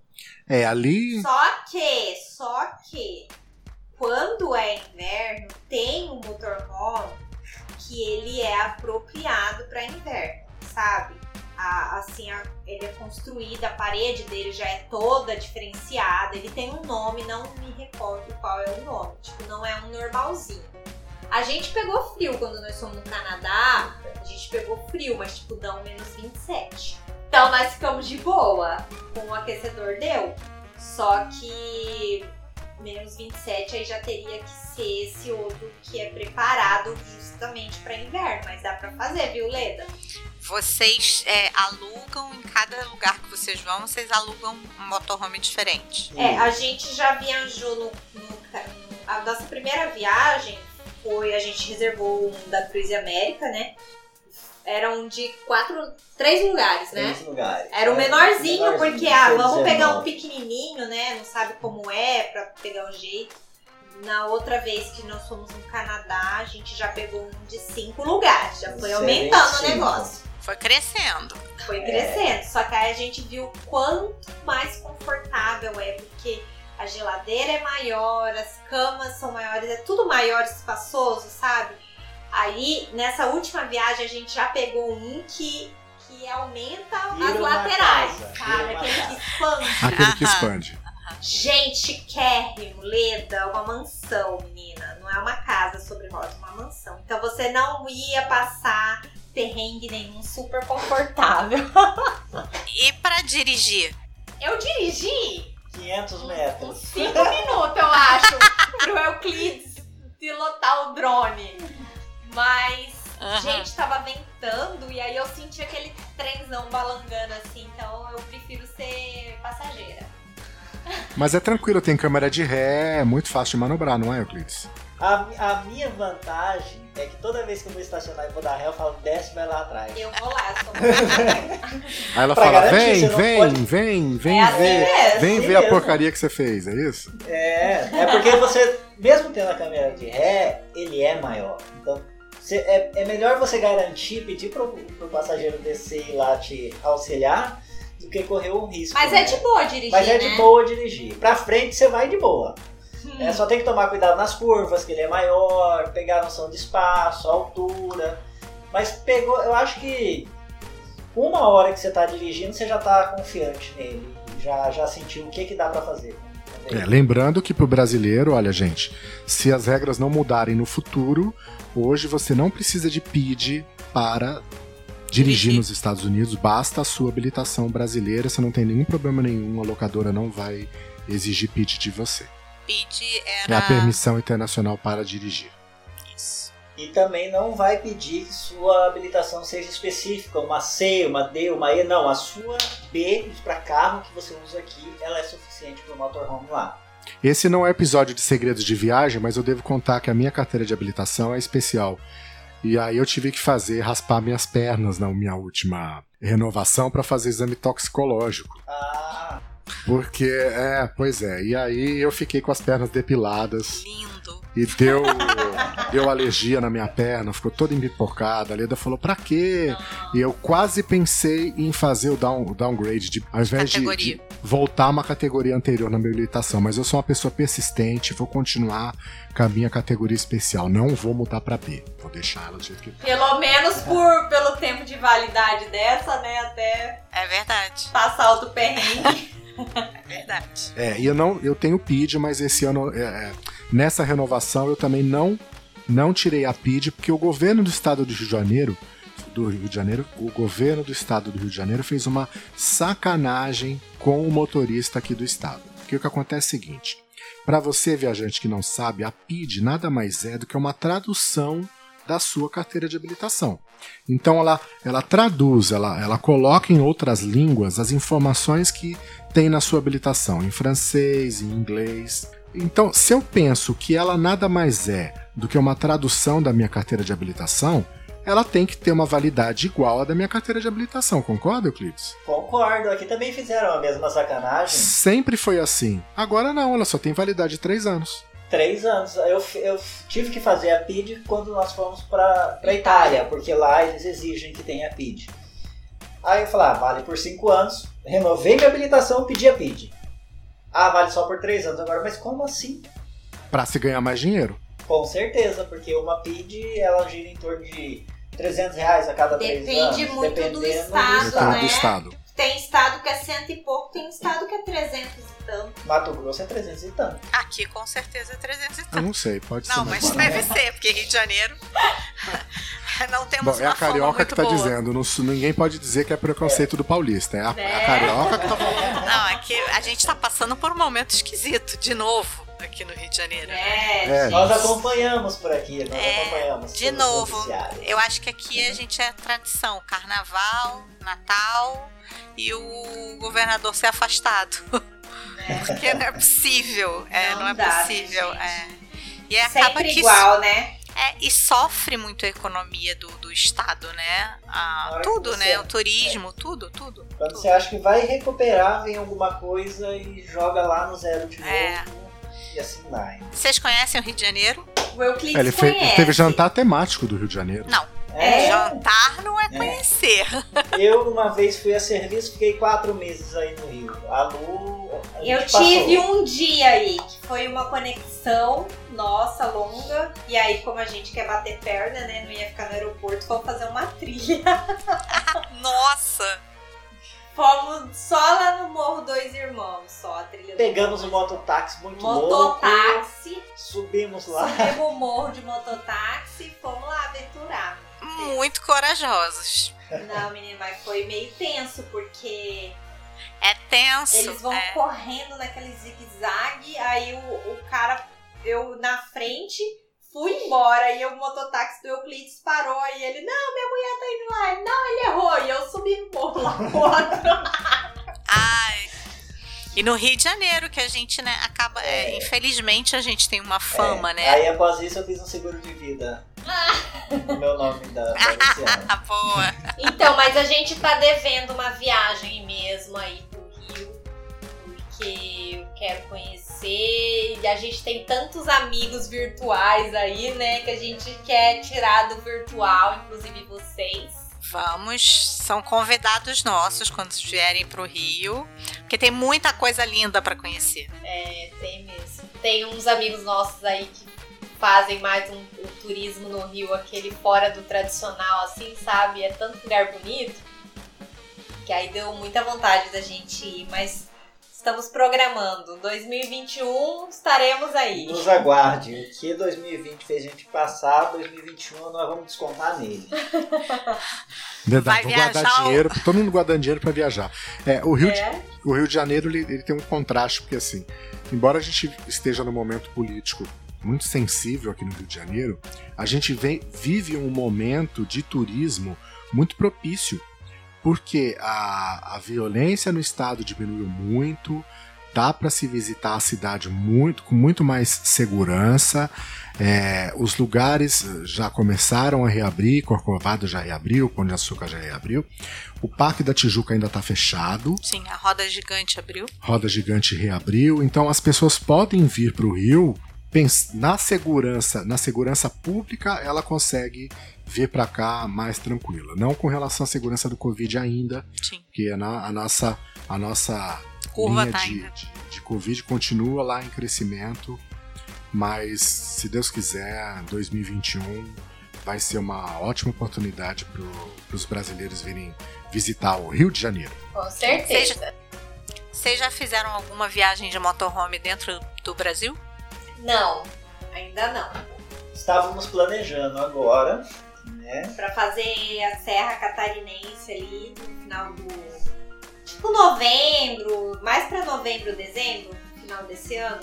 [SPEAKER 1] É, ali.
[SPEAKER 3] Só que, só que, quando é inverno, tem um motorhome que ele é apropriado para inverno, sabe? A, assim, a, ele é construído, a parede dele já é toda diferenciada, ele tem um nome, não me recordo qual é o nome, tipo, não é um normalzinho. A gente pegou frio quando nós fomos no Canadá, a gente pegou frio, mas tipo, dão menos 27. Então nós ficamos de boa, com o aquecedor deu. Só que menos 27 aí já teria que ser esse outro que é preparado justamente para inverno, mas dá para fazer, viu, Leda?
[SPEAKER 2] Vocês é, alugam em cada lugar que vocês vão, vocês alugam um motorhome diferente?
[SPEAKER 3] É, a gente já viajou no, no a nossa primeira viagem foi a gente reservou um da Cruise América, né? Eram de quatro, três lugares, né?
[SPEAKER 4] Três lugares.
[SPEAKER 3] Era o menorzinho, menorzinho porque, ah, vamos pegar um pequenininho, né? Não sabe como é, pra pegar o jeito. Na outra vez que nós fomos no Canadá, a gente já pegou um de cinco lugares. Já foi aumentando o negócio.
[SPEAKER 2] Foi crescendo.
[SPEAKER 3] Foi crescendo. É. Só que aí a gente viu quanto mais confortável é, porque a geladeira é maior, as camas são maiores, é tudo maior, espaçoso, sabe? Aí, nessa última viagem, a gente já pegou um que, que aumenta Vira as laterais, casa. sabe? Aquele que expande.
[SPEAKER 1] Aquele que expande.
[SPEAKER 3] Gente, chiquérrimo, Leda, uma mansão, menina. Não é uma casa sobre rodas, uma mansão. Então você não ia passar perrengue nenhum, super confortável.
[SPEAKER 2] E pra dirigir?
[SPEAKER 3] Eu dirigi
[SPEAKER 4] 500
[SPEAKER 3] uns
[SPEAKER 4] metros.
[SPEAKER 3] 5 minutos, eu acho, pro Euclides pilotar o drone. Mas,
[SPEAKER 2] Aham.
[SPEAKER 3] gente, tava ventando e aí eu senti aquele trenzão balangando assim. Então eu prefiro ser passageira.
[SPEAKER 1] Mas é tranquilo, tem câmera de ré, é muito fácil de manobrar, não é, Euclides?
[SPEAKER 4] A, a minha vantagem é que toda vez que eu vou estacionar e vou dar ré, eu falo, desce, vai lá atrás.
[SPEAKER 3] Eu vou lá, sou muito
[SPEAKER 1] Aí ela
[SPEAKER 4] Pra
[SPEAKER 1] fala:
[SPEAKER 4] garantir,
[SPEAKER 1] vem, vem,
[SPEAKER 4] pode-
[SPEAKER 1] vem, vem
[SPEAKER 3] É assim
[SPEAKER 1] ver.
[SPEAKER 3] mesmo.
[SPEAKER 1] Vem
[SPEAKER 4] assim
[SPEAKER 1] ver a
[SPEAKER 4] mesmo.
[SPEAKER 1] porcaria que você fez, é isso?
[SPEAKER 4] É, é porque você, mesmo tendo a câmera de ré, ele é maior. Então, você- é, é melhor você garantir, pedir pro, pro passageiro descer e lá te auxiliar, do que correr o risco.
[SPEAKER 3] Mas
[SPEAKER 4] né?
[SPEAKER 3] é de boa dirigir,
[SPEAKER 4] Mas é
[SPEAKER 3] né?
[SPEAKER 4] de boa dirigir. Pra frente você vai de boa.
[SPEAKER 3] Hum.
[SPEAKER 4] É, só tem que tomar cuidado nas curvas, que ele é maior, pegar a noção de espaço, altura. Mas pegou, eu acho que uma hora que você tá dirigindo, você já tá confiante nele. Já, já sentiu o que, que dá pra fazer.
[SPEAKER 1] É, lembrando que pro brasileiro, olha, gente, se as regras não mudarem no futuro, hoje você não precisa de PID para dirigir nos Estados Unidos, basta a sua habilitação brasileira, você não tem nenhum problema nenhum, a locadora não vai exigir PID de você.
[SPEAKER 2] PID
[SPEAKER 1] É
[SPEAKER 2] era.
[SPEAKER 1] a permissão internacional para dirigir.
[SPEAKER 2] Isso.
[SPEAKER 4] E também não vai pedir que sua habilitação seja específica, uma C, uma D, uma E, não. A sua B para carro que você usa aqui, ela é suficiente para o motorhome lá.
[SPEAKER 1] Esse não é episódio de segredos de viagem, mas eu devo contar que a minha carteira de habilitação é especial. E aí eu tive que fazer raspar minhas pernas na minha última renovação para fazer exame toxicológico.
[SPEAKER 4] Ah,
[SPEAKER 1] Porque, é, pois é. E aí eu fiquei com as pernas depiladas
[SPEAKER 2] Lindo.
[SPEAKER 1] E deu, deu alergia na minha perna, ficou toda empipocada. A Leda falou, pra quê? E eu quase pensei em fazer o, down, o downgrade, de, ao invés de, de voltar uma categoria anterior na minha habilitação. Mas eu sou uma pessoa persistente, vou continuar com a minha categoria especial. Não vou mudar pra B. Vou deixar ela do jeito que tá.
[SPEAKER 3] Pelo menos por, pelo tempo de validade dessa, né? Até
[SPEAKER 2] É verdade.
[SPEAKER 3] passar outro perrengue.
[SPEAKER 2] É verdade.
[SPEAKER 1] É, e eu não, eu tenho PID, mas esse ano, é, é, nessa renovação, eu também não, não tirei a PID, porque o governo do estado do Rio de Janeiro, do Rio de Janeiro, o governo do estado do Rio de Janeiro fez uma sacanagem com o motorista aqui do estado. Porque o que acontece é o seguinte: para você, viajante que não sabe, a PID nada mais é do que uma tradução da sua carteira de habilitação. Então ela, ela traduz, ela, ela coloca em outras línguas as informações que tem na sua habilitação, em francês, em inglês. Então, se eu penso que ela nada mais é do que uma tradução da minha carteira de habilitação, ela tem que ter uma validade igual à da minha carteira de habilitação, concorda, Euclides?
[SPEAKER 4] concordo. Aqui também fizeram a mesma sacanagem.
[SPEAKER 1] Sempre foi assim. Agora não, ela só tem validade de três anos.
[SPEAKER 4] Três anos. Eu, eu tive que fazer a PID quando nós fomos para a Itália, porque lá eles exigem que tenha PID. Aí eu falei, ah, vale por cinco anos. Renovei minha habilitação, pedi a PID. Ah, vale só por três anos agora. Mas como assim?
[SPEAKER 1] Pra se ganhar mais dinheiro.
[SPEAKER 4] Com certeza, porque uma PID ela gira em torno de 300 reais a cada três anos.
[SPEAKER 3] Depende muito do
[SPEAKER 4] dependendo
[SPEAKER 3] estado,
[SPEAKER 1] Depende
[SPEAKER 3] né?
[SPEAKER 1] do estado.
[SPEAKER 3] Tem estado que é cento e pouco, tem estado que é 300 e tanto.
[SPEAKER 4] Mato Grosso é 300 e tanto.
[SPEAKER 2] Aqui com certeza é 300 e
[SPEAKER 1] Eu
[SPEAKER 2] tanto.
[SPEAKER 1] não sei, pode ser
[SPEAKER 2] Não, mas
[SPEAKER 1] barato.
[SPEAKER 2] deve ser, porque Rio de Janeiro não temos
[SPEAKER 1] Bom, é a carioca que tá
[SPEAKER 2] boa.
[SPEAKER 1] dizendo, não, ninguém pode dizer que é preconceito do paulista, é a, é a
[SPEAKER 3] Né?
[SPEAKER 1] carioca que tá falando.
[SPEAKER 2] Não, é que a gente tá passando por um momento esquisito, de novo, aqui no Rio de Janeiro.
[SPEAKER 3] É,
[SPEAKER 1] É.
[SPEAKER 3] gente.
[SPEAKER 4] Nós acompanhamos por aqui, nós
[SPEAKER 2] É,
[SPEAKER 4] acompanhamos.
[SPEAKER 2] de novo. Eu acho que aqui a gente é tradição, carnaval, Natal e o governador ser afastado. Porque não é possível, é,
[SPEAKER 3] Não
[SPEAKER 2] não, é
[SPEAKER 3] dá,
[SPEAKER 2] possível. é. E acaba
[SPEAKER 3] Sempre
[SPEAKER 2] que
[SPEAKER 3] igual, né?
[SPEAKER 2] É, e sofre muito a economia do, do estado, né? Ah, tudo, né? O turismo, tudo, tudo.
[SPEAKER 4] Quando
[SPEAKER 2] tudo.
[SPEAKER 4] você acha que vai recuperar, vem alguma coisa e joga lá no zero de novo.
[SPEAKER 2] É.
[SPEAKER 4] E assim vai.
[SPEAKER 2] Vocês conhecem o Rio de Janeiro?
[SPEAKER 3] O Euclides
[SPEAKER 1] É, ele, fe- ele
[SPEAKER 3] conhece.
[SPEAKER 1] teve jantar temático do Rio de Janeiro.
[SPEAKER 2] Não.
[SPEAKER 4] É,
[SPEAKER 2] Jantar não é conhecer.
[SPEAKER 4] eu uma vez fui a serviço, fiquei quatro meses aí no Rio. A Lu. a
[SPEAKER 3] Eu
[SPEAKER 4] gente passou.
[SPEAKER 3] tive um dia aí que foi uma conexão nossa, longa. E aí, como a gente quer bater perna, né? Não ia ficar no aeroporto, vamos fazer uma trilha.
[SPEAKER 2] Nossa!
[SPEAKER 3] Fomos só lá no Morro Dois Irmãos, só a trilha do
[SPEAKER 4] Pegamos o
[SPEAKER 3] Dois
[SPEAKER 4] mototáxi muito
[SPEAKER 3] Irmãos.
[SPEAKER 4] louco.
[SPEAKER 3] Mototáxi.
[SPEAKER 4] Subimos lá.
[SPEAKER 3] Subimos o morro de mototáxi e fomos lá aventurar.
[SPEAKER 2] Muito corajosos.
[SPEAKER 3] Não, menina, mas foi meio tenso, porque
[SPEAKER 2] É tenso.
[SPEAKER 3] eles vão
[SPEAKER 2] é.
[SPEAKER 3] correndo naquele zigue-zague, aí o, o cara, eu na frente, fui embora, e o mototáxi do Euclides parou, e ele, não, minha mulher tá indo lá, ele, não, ele errou, e eu subi no morro lá outro.
[SPEAKER 2] Ai. E no Rio de Janeiro, que a gente, né, acaba. é, infelizmente, a gente tem uma fama,
[SPEAKER 4] É,
[SPEAKER 2] né?
[SPEAKER 4] Aí após isso eu fiz um seguro de vida. O meu nome da, da Luciana.
[SPEAKER 2] Boa.
[SPEAKER 3] Então, mas a gente tá devendo uma viagem mesmo aí pro Rio, porque eu quero conhecer. E a gente tem tantos amigos virtuais aí, né? Que a gente quer tirar do virtual, inclusive vocês.
[SPEAKER 2] Vamos, são convidados nossos quando vierem pro Rio, porque tem muita coisa linda pra conhecer.
[SPEAKER 3] É, tem mesmo. Tem uns amigos nossos aí que fazem mais um, um turismo no Rio, aquele fora do tradicional, assim, sabe? É tanto lugar bonito que aí deu muita vontade da gente ir, mas estamos programando. 2021 estaremos aí.
[SPEAKER 4] Nos aguarde. O que 2020 fez a gente passar, 2021 nós vamos descontar nele.
[SPEAKER 1] Verdade,
[SPEAKER 2] Vai
[SPEAKER 1] vou guardar
[SPEAKER 2] o-
[SPEAKER 1] dinheiro, todo mundo guardando dinheiro pra viajar. É, o Rio de
[SPEAKER 3] É?
[SPEAKER 1] O Rio de Janeiro ele, ele tem um contraste, porque assim, embora a gente esteja num momento político muito sensível aqui no Rio de Janeiro, a gente vem- vive um momento de turismo muito propício, porque a, a violência no estado diminuiu muito, dá para se visitar a cidade muito com muito mais segurança, é, os lugares já começaram a reabrir, Corcovado já reabriu, Pão de Açúcar já reabriu, o Parque da Tijuca ainda está fechado,
[SPEAKER 2] Sim, a roda gigante abriu.
[SPEAKER 1] Roda Gigante reabriu, então as pessoas podem vir para o Rio na segurança, na segurança pública, ela consegue vir para cá mais tranquila. Não com relação à segurança do Covid ainda,
[SPEAKER 2] Sim.
[SPEAKER 1] porque a, na- a nossa a nossa
[SPEAKER 2] Curva
[SPEAKER 1] linha
[SPEAKER 2] tá
[SPEAKER 1] de, de, de Covid continua lá em crescimento, mas se Deus quiser, 2021 vai ser uma ótima oportunidade para os brasileiros virem visitar o Rio de Janeiro.
[SPEAKER 3] Com certeza.
[SPEAKER 2] Vocês já fizeram alguma viagem de motorhome dentro do Brasil?
[SPEAKER 3] Não, ainda não.
[SPEAKER 4] Estávamos planejando agora, né?
[SPEAKER 3] Pra fazer a Serra Catarinense ali no final do. Tipo novembro, mais pra novembro, dezembro, final desse ano.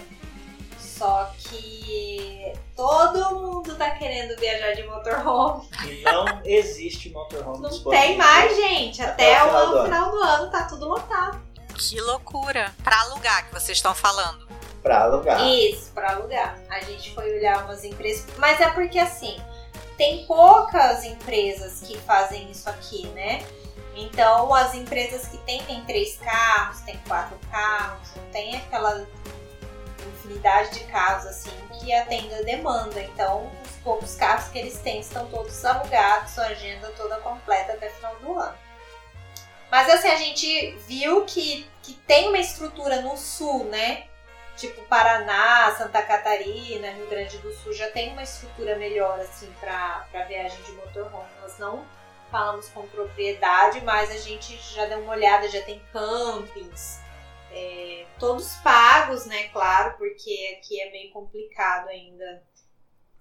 [SPEAKER 3] Só que todo mundo tá querendo viajar de motorhome.
[SPEAKER 4] E não existe motorhome
[SPEAKER 3] Não
[SPEAKER 4] disponível.
[SPEAKER 3] tem mais, gente.
[SPEAKER 4] Até
[SPEAKER 3] Até,
[SPEAKER 4] o final do
[SPEAKER 3] o final do ano tá tudo lotado.
[SPEAKER 2] Que loucura! Pra alugar que vocês estão falando.
[SPEAKER 4] Pra alugar.
[SPEAKER 3] Isso, pra alugar. A gente foi olhar umas empresas. Mas é porque assim, tem poucas empresas que fazem isso aqui, né? Então, as empresas que tem, tem três carros, tem quatro carros, não tem aquela infinidade de carros assim que atende a demanda. Então, os poucos carros que eles têm estão todos alugados, sua agenda toda completa até final do ano. Mas assim, a gente viu que, que tem uma estrutura no sul, né? Tipo Paraná, Santa Catarina, Rio Grande do Sul já tem uma estrutura melhor assim para viagem de motorhome. Nós não falamos com propriedade, mas a gente já deu uma olhada, já tem campings, é, todos pagos, né? Claro, porque aqui é bem complicado ainda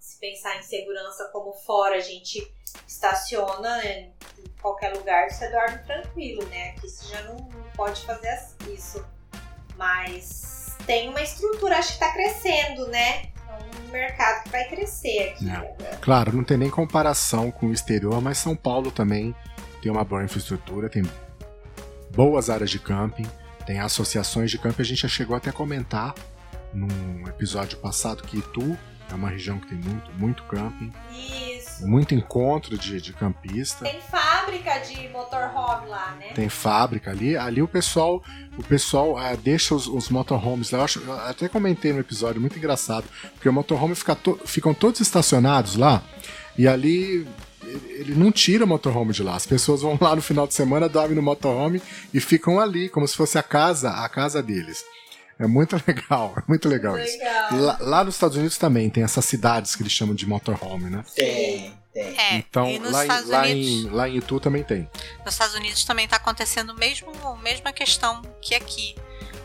[SPEAKER 3] se pensar em segurança como fora a gente estaciona né, em qualquer lugar, você dorme tranquilo, né? Aqui você já não, não pode fazer isso, mas tem uma estrutura, acho que tá crescendo, né? É um mercado que vai crescer aqui.
[SPEAKER 1] É. Claro, não tem nem comparação com o exterior, mas São Paulo também tem uma boa infraestrutura, tem boas áreas de camping, tem associações de camping. A gente já chegou até a comentar num episódio passado que Itu é uma região que tem muito, muito camping,
[SPEAKER 3] Isso.
[SPEAKER 1] Muito encontro de, de campista.
[SPEAKER 3] Tem fábrica de motorhome lá, né?
[SPEAKER 1] Tem fábrica ali, ali o pessoal, o pessoal ah, deixa os, os motorhomes lá. Eu, acho, eu até comentei no episódio, muito engraçado, porque o motorhome fica to- ficam todos estacionados lá e ali ele não tira o motorhome de lá. As pessoas vão lá no final de semana, dormem no motorhome e ficam ali, como se fosse a casa, a casa deles. É muito legal, é muito legal isso.
[SPEAKER 3] Legal.
[SPEAKER 1] Lá, lá nos Estados Unidos também tem essas cidades que eles chamam de motorhome, né?
[SPEAKER 4] Tem, Tem.
[SPEAKER 2] É,
[SPEAKER 1] Então,
[SPEAKER 2] e nos
[SPEAKER 1] lá,
[SPEAKER 2] Estados
[SPEAKER 1] lá,
[SPEAKER 2] Unidos,
[SPEAKER 1] em, lá em Itu também tem.
[SPEAKER 2] nos Estados Unidos também está acontecendo mesmo a mesma questão que aqui.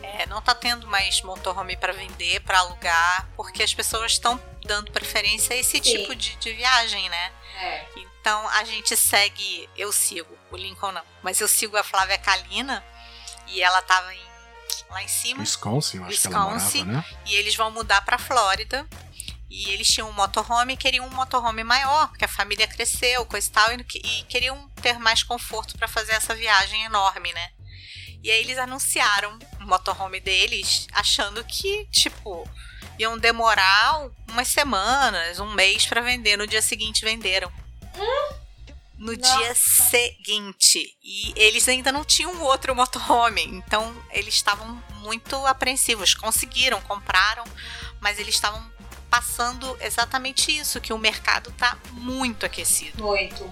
[SPEAKER 2] É, não está tendo mais motorhome para vender, para alugar, porque as pessoas estão dando preferência a esse
[SPEAKER 3] Sim.
[SPEAKER 2] tipo de, de viagem, né?
[SPEAKER 3] É.
[SPEAKER 2] Então a gente segue, eu sigo, o Lincoln não, mas eu sigo a Flávia Kalina e ela tava em, lá em cima
[SPEAKER 1] Wisconsin, eu acho que ela
[SPEAKER 2] Wisconsin.
[SPEAKER 1] morava, né?
[SPEAKER 2] e eles vão mudar pra Flórida. E eles tinham um motorhome e queriam um motorhome maior, porque a família cresceu, coisa e tal, e, e queriam ter mais conforto pra fazer essa viagem enorme, né? E aí eles anunciaram o motorhome deles, achando que, tipo, iam demorar umas semanas, um mês pra vender. No dia seguinte venderam. No
[SPEAKER 3] Nossa.
[SPEAKER 2] dia seguinte. E eles ainda não tinham outro motorhome. Então eles estavam muito apreensivos. Conseguiram, compraram, mas eles estavam passando exatamente isso: que o mercado tá muito aquecido.
[SPEAKER 3] Muito,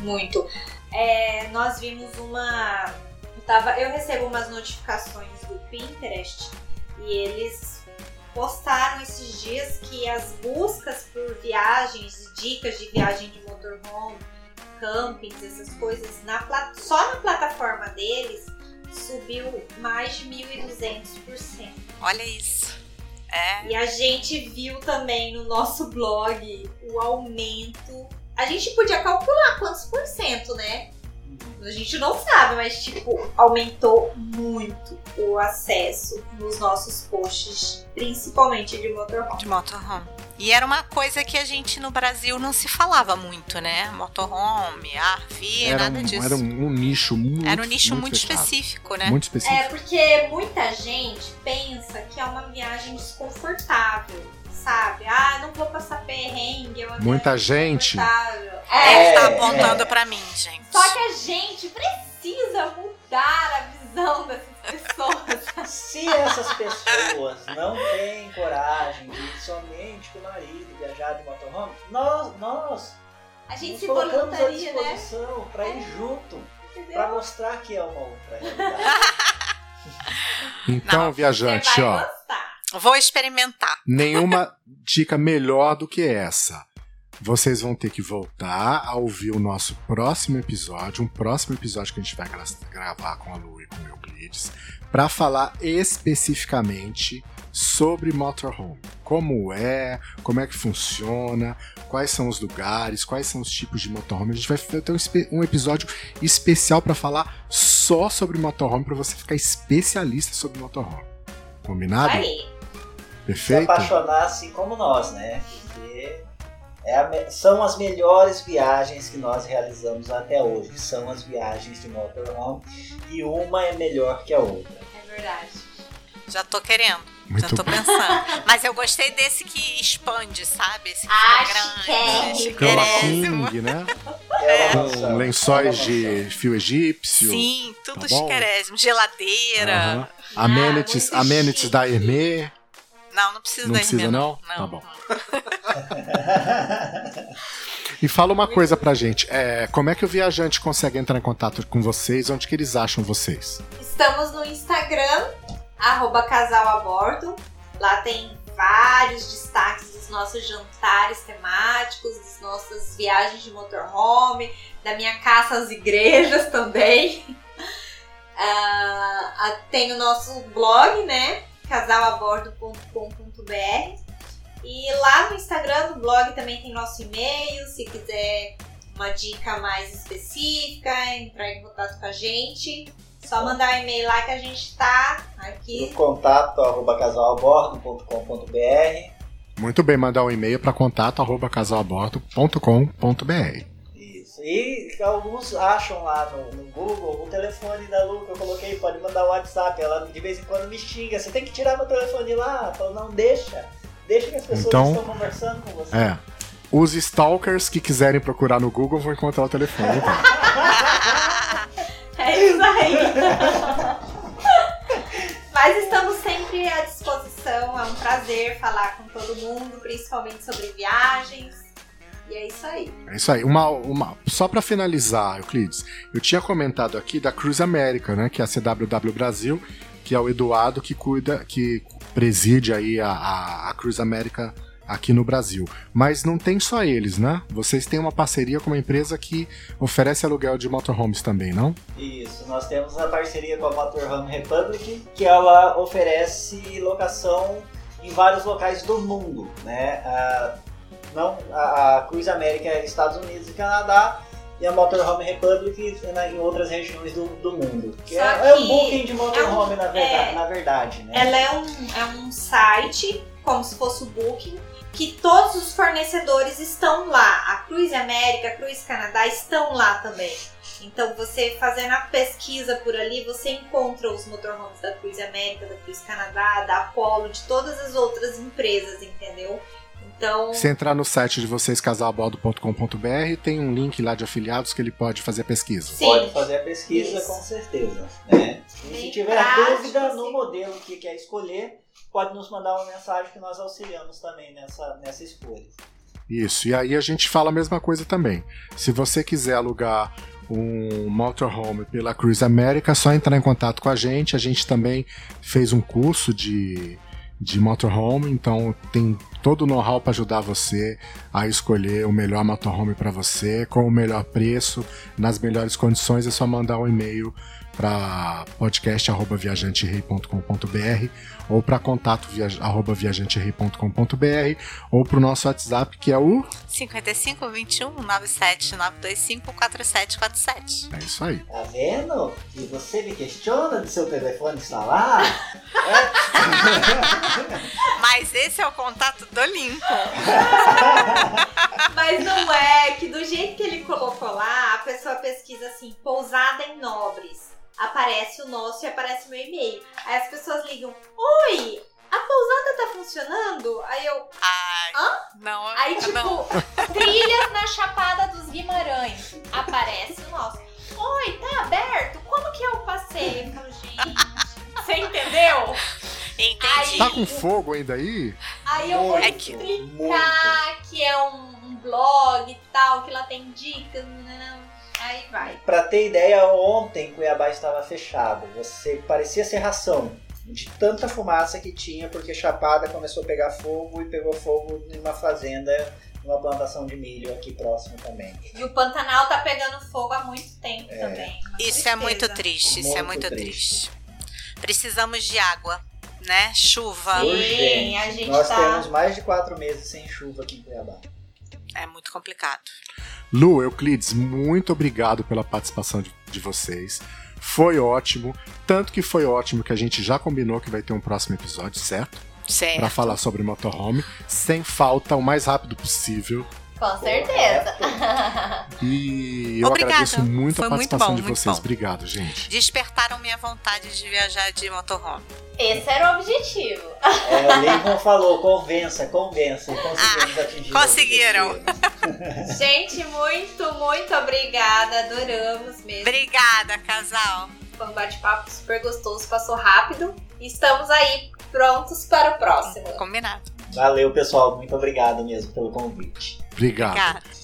[SPEAKER 3] muito. É, nós vimos uma. Eu, tava, eu recebo umas notificações do Pinterest e eles postaram esses dias que as buscas por viagens, dicas de viagem de motorhome, campings, essas coisas, na, só na plataforma deles subiu mais de 1.200%.
[SPEAKER 2] Olha isso. É.
[SPEAKER 3] E a gente viu também no nosso blog o aumento. A gente podia calcular quantos por cento, né? A gente não sabe, mas tipo, aumentou muito o acesso nos nossos posts, principalmente de motorhome.
[SPEAKER 2] De motorhome. E era uma coisa que a gente no Brasil não se falava muito, né? Motorhome, RV,
[SPEAKER 1] Era,
[SPEAKER 2] nada
[SPEAKER 1] um,
[SPEAKER 2] disso.
[SPEAKER 1] era um, um nicho muito
[SPEAKER 2] Era um nicho muito,
[SPEAKER 1] fechado.
[SPEAKER 2] específico, né?
[SPEAKER 1] Muito específico.
[SPEAKER 3] É porque muita gente pensa que é uma viagem desconfortável, sabe? Ah, não vou passar perrengue, é
[SPEAKER 1] Muita gente.
[SPEAKER 2] É,
[SPEAKER 3] É,
[SPEAKER 2] tá apontando
[SPEAKER 4] é.
[SPEAKER 2] pra mim, gente.
[SPEAKER 3] Só que a gente precisa mudar a visão dessas pessoas.
[SPEAKER 4] Se essas pessoas não têm coragem de ir somente com o marido viajar de motorhome, nós, nós
[SPEAKER 3] A gente
[SPEAKER 4] nos
[SPEAKER 3] se
[SPEAKER 4] colocamos à
[SPEAKER 3] né?
[SPEAKER 4] disposição para ir junto, para mostrar que é uma outra realidade.
[SPEAKER 1] Então,
[SPEAKER 2] Não,
[SPEAKER 1] viajante, ó,
[SPEAKER 3] gostar.
[SPEAKER 2] Vou experimentar.
[SPEAKER 1] nenhuma dica melhor do que essa. Vocês vão ter que voltar a ouvir o nosso próximo episódio, um próximo episódio que a gente vai gra- gravar com a Lu e com o Euclides, para falar especificamente sobre motorhome. Como é, como é que funciona, quais são os lugares, quais são os tipos de motorhome. A gente vai ter um, um episódio especial para falar só sobre motorhome, para você ficar especialista sobre motorhome. Combinado?
[SPEAKER 3] Aí.
[SPEAKER 4] Se
[SPEAKER 1] Perfeito?
[SPEAKER 4] apaixonar assim como nós, né? Porque é são as melhores viagens que nós realizamos até hoje. São as viagens de motorhome e uma é melhor que a outra.
[SPEAKER 3] É verdade.
[SPEAKER 2] Já tô querendo.
[SPEAKER 1] Muito
[SPEAKER 2] já tô pensando. Mas eu gostei desse que expande, sabe? Esse que
[SPEAKER 3] Ah,
[SPEAKER 2] fica grande.
[SPEAKER 1] King, né?
[SPEAKER 4] É
[SPEAKER 1] lençóis
[SPEAKER 4] É
[SPEAKER 1] de fio egípcio.
[SPEAKER 2] Sim, tudo
[SPEAKER 1] Tá
[SPEAKER 2] chiquérrimo. Geladeira.
[SPEAKER 1] Aham. Amenities,
[SPEAKER 3] muito
[SPEAKER 1] amenities
[SPEAKER 3] chique.
[SPEAKER 1] da Hermê.
[SPEAKER 2] Não, não precisa
[SPEAKER 1] Não
[SPEAKER 2] da
[SPEAKER 1] precisa,
[SPEAKER 2] Hermê,
[SPEAKER 1] não? Tá bom. E fala uma coisa pra gente. É, como é que o viajante consegue entrar em contato com vocês? Onde que eles acham vocês?
[SPEAKER 3] Estamos no Instagram, arroba casal a bordo. Lá tem vários destaques dos nossos jantares temáticos, das nossas viagens de motorhome, da minha caça às igrejas também. Ah, tem o nosso blog, né? casalabordo.com.br E lá no Instagram, no blog, também tem nosso e-mail. Se quiser uma dica mais específica, entrar em contato com a gente, só mandar um e-mail lá que a gente tá
[SPEAKER 4] No
[SPEAKER 3] aqui.
[SPEAKER 4] contato arroba casalabordo.com.br
[SPEAKER 1] Muito bem, mandar um e-mail para contato arroba casalabordo.com.br.
[SPEAKER 4] E alguns acham lá no, no Google o telefone da Lu que eu coloquei, pode mandar o WhatsApp. Ela de vez em quando me xinga. Você tem que tirar meu telefone lá. Eu falo, não, deixa. Deixa que as pessoas
[SPEAKER 1] Então-
[SPEAKER 4] estão conversando com você.
[SPEAKER 1] É. Os stalkers que quiserem procurar no Google vão encontrar o telefone. Então.
[SPEAKER 3] É isso aí. Mas estamos sempre à disposição. É um prazer falar com todo mundo, principalmente sobre viagens. E é isso aí.
[SPEAKER 1] É isso aí. Uma, uma, só para finalizar, Euclides, eu tinha comentado aqui da Cruz América, né? Que é a CWW Brasil, que é o Eduardo que cuida, que preside aí a, a, a Cruz América aqui no Brasil. Mas não tem só eles, né? Vocês têm uma parceria com uma empresa que oferece aluguel de motorhomes também, não?
[SPEAKER 4] Isso, nós temos a parceria com a Motorhome Republic, que ela oferece locação em vários locais do mundo, né? A, não, a, a Cruz América é Estados Unidos e Canadá, e a Motorhome Republic em outras regiões do, do mundo. Que é, é, um booking de motorhome, é um, na, verdade, é, na verdade. Né?
[SPEAKER 3] Ela é um, é um site, como se fosse o Booking, que todos os fornecedores estão lá. A Cruz América, a Cruz Canadá estão lá também. Então, você fazendo a pesquisa por ali, você encontra os motorhomes da Cruz América, da Cruz Canadá, da Apollo, de todas as outras empresas, entendeu? Então.
[SPEAKER 1] Se entrar no site de vocês, casalabordo.com.br, tem um link lá de afiliados que ele pode fazer a pesquisa.
[SPEAKER 4] Sim. Pode fazer a pesquisa, Isso. com certeza. Né? E se tiver prático, dúvida no modelo que quer escolher, pode nos mandar uma mensagem que nós auxiliamos também nessa, nessa escolha.
[SPEAKER 1] Isso, e aí a gente fala a mesma coisa também. Se você quiser alugar um motorhome pela Cruise America, é só entrar em contato com a gente. A gente também fez um curso de de motorhome, então tem todo o know-how para ajudar você a escolher o melhor motorhome para você, com o melhor preço, nas melhores condições, é só mandar um e-mail para podcast@viajanterei.com.br ou para contato via, arroba viajanterei.com.br ou para o nosso WhatsApp que é o
[SPEAKER 2] 55 21 97 925 4747.
[SPEAKER 1] É isso aí.
[SPEAKER 4] Tá vendo? E você me questiona de seu telefone está lá? é.
[SPEAKER 2] Mas esse é o contato do Lincoln.
[SPEAKER 3] Mas não é que do jeito que ele colocou lá, a pessoa pesquisa assim, pousada em Nobres aparece o nosso e aparece o meu e-mail. Aí as pessoas ligam: Oi, a pousada tá funcionando? Aí eu.
[SPEAKER 2] Ai,
[SPEAKER 3] Hã?
[SPEAKER 2] Não,
[SPEAKER 3] Aí, tipo,
[SPEAKER 2] não.
[SPEAKER 3] trilhas na Chapada dos Guimarães. Aparece o nosso. Oi, tá aberto? Como que é o passeio? Eu falo, gente, você entendeu?
[SPEAKER 2] Entendi.
[SPEAKER 3] Aí-
[SPEAKER 1] Tá com fogo ainda aí?
[SPEAKER 3] Aí eu vou
[SPEAKER 2] É que-
[SPEAKER 3] explicar que é um, um blog e tal, que lá tem dicas. nananã. Aí vai.
[SPEAKER 4] Pra ter ideia, ontem Cuiabá estava fechado. Você parecia ser ração de tanta fumaça que tinha, porque Chapada começou a pegar fogo e pegou fogo em uma fazenda, numa plantação de milho aqui próximo também.
[SPEAKER 3] E o Pantanal tá pegando fogo há muito tempo
[SPEAKER 4] É.
[SPEAKER 3] também.
[SPEAKER 2] Isso é muito triste, isso é
[SPEAKER 4] Muito
[SPEAKER 2] muito
[SPEAKER 4] triste.
[SPEAKER 2] triste. Precisamos de água, né? Chuva.
[SPEAKER 3] Sim.
[SPEAKER 4] Urgente.
[SPEAKER 3] a gente
[SPEAKER 4] Nós
[SPEAKER 3] tá-
[SPEAKER 4] temos mais de quatro meses sem chuva aqui em Cuiabá.
[SPEAKER 2] É muito complicado.
[SPEAKER 1] Lu, Euclides, muito obrigado pela participação de, de vocês. Foi ótimo, tanto que foi ótimo que a gente já combinou que vai ter um próximo episódio, certo?
[SPEAKER 2] Certo.
[SPEAKER 1] Para falar sobre motorhome, sem falta, o mais rápido possível.
[SPEAKER 3] Com certeza.
[SPEAKER 1] E eu
[SPEAKER 2] Obrigada.
[SPEAKER 1] agradeço muito
[SPEAKER 2] Foi
[SPEAKER 1] a
[SPEAKER 2] muito
[SPEAKER 1] participação
[SPEAKER 2] bom,
[SPEAKER 1] de
[SPEAKER 2] muito
[SPEAKER 1] vocês.
[SPEAKER 2] bom.
[SPEAKER 1] Obrigado, gente.
[SPEAKER 2] Despertaram minha vontade de viajar de motorhome.
[SPEAKER 3] Esse era o objetivo.
[SPEAKER 4] É, o Lincoln falou, convença, convença. E conseguimos atingir.
[SPEAKER 2] Ah, conseguiram.
[SPEAKER 4] objetivo.
[SPEAKER 3] Gente, muito, muito obrigada. Adoramos mesmo.
[SPEAKER 2] Obrigada, casal.
[SPEAKER 3] Foi um bate-papo super gostoso, passou rápido. Estamos aí prontos para o próximo.
[SPEAKER 2] Combinado.
[SPEAKER 4] Valeu, pessoal. Muito obrigado mesmo pelo convite.
[SPEAKER 1] Obrigado.
[SPEAKER 2] Obrigada.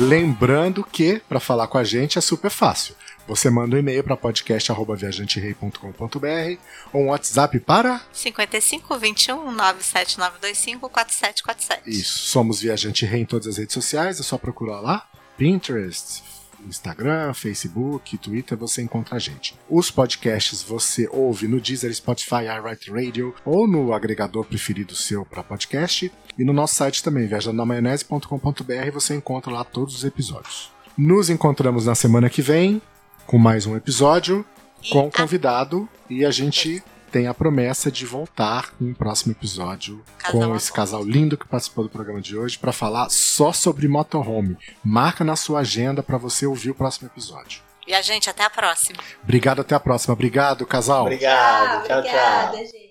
[SPEAKER 1] Lembrando que, para falar com a gente, é super fácil. Você manda um e-mail para podcast.viajanterei.com.br ou um WhatsApp para.
[SPEAKER 2] 55 21 97925 4747.
[SPEAKER 1] Isso, somos Viajante Rei em todas as redes sociais, é só procurar lá. Pinterest, Instagram, Facebook, Twitter, você encontra a gente. Os podcasts você ouve no Deezer, Spotify, iHeartRadio ou no agregador preferido seu para podcast. E no nosso site também, viajandonamaionese.com.br, você encontra lá todos os episódios. Nos encontramos na semana que vem com mais um episódio com um convidado e a gente tem a promessa de voltar em um próximo episódio
[SPEAKER 2] casal
[SPEAKER 1] com esse casal lindo que participou do programa de hoje para falar só sobre motorhome. Marca na sua agenda para você ouvir o próximo episódio.
[SPEAKER 2] E a gente, até a próxima.
[SPEAKER 1] Obrigado, até a próxima. Obrigado, casal.
[SPEAKER 4] Obrigado, tchau, tchau.
[SPEAKER 3] Obrigada, tchau. gente.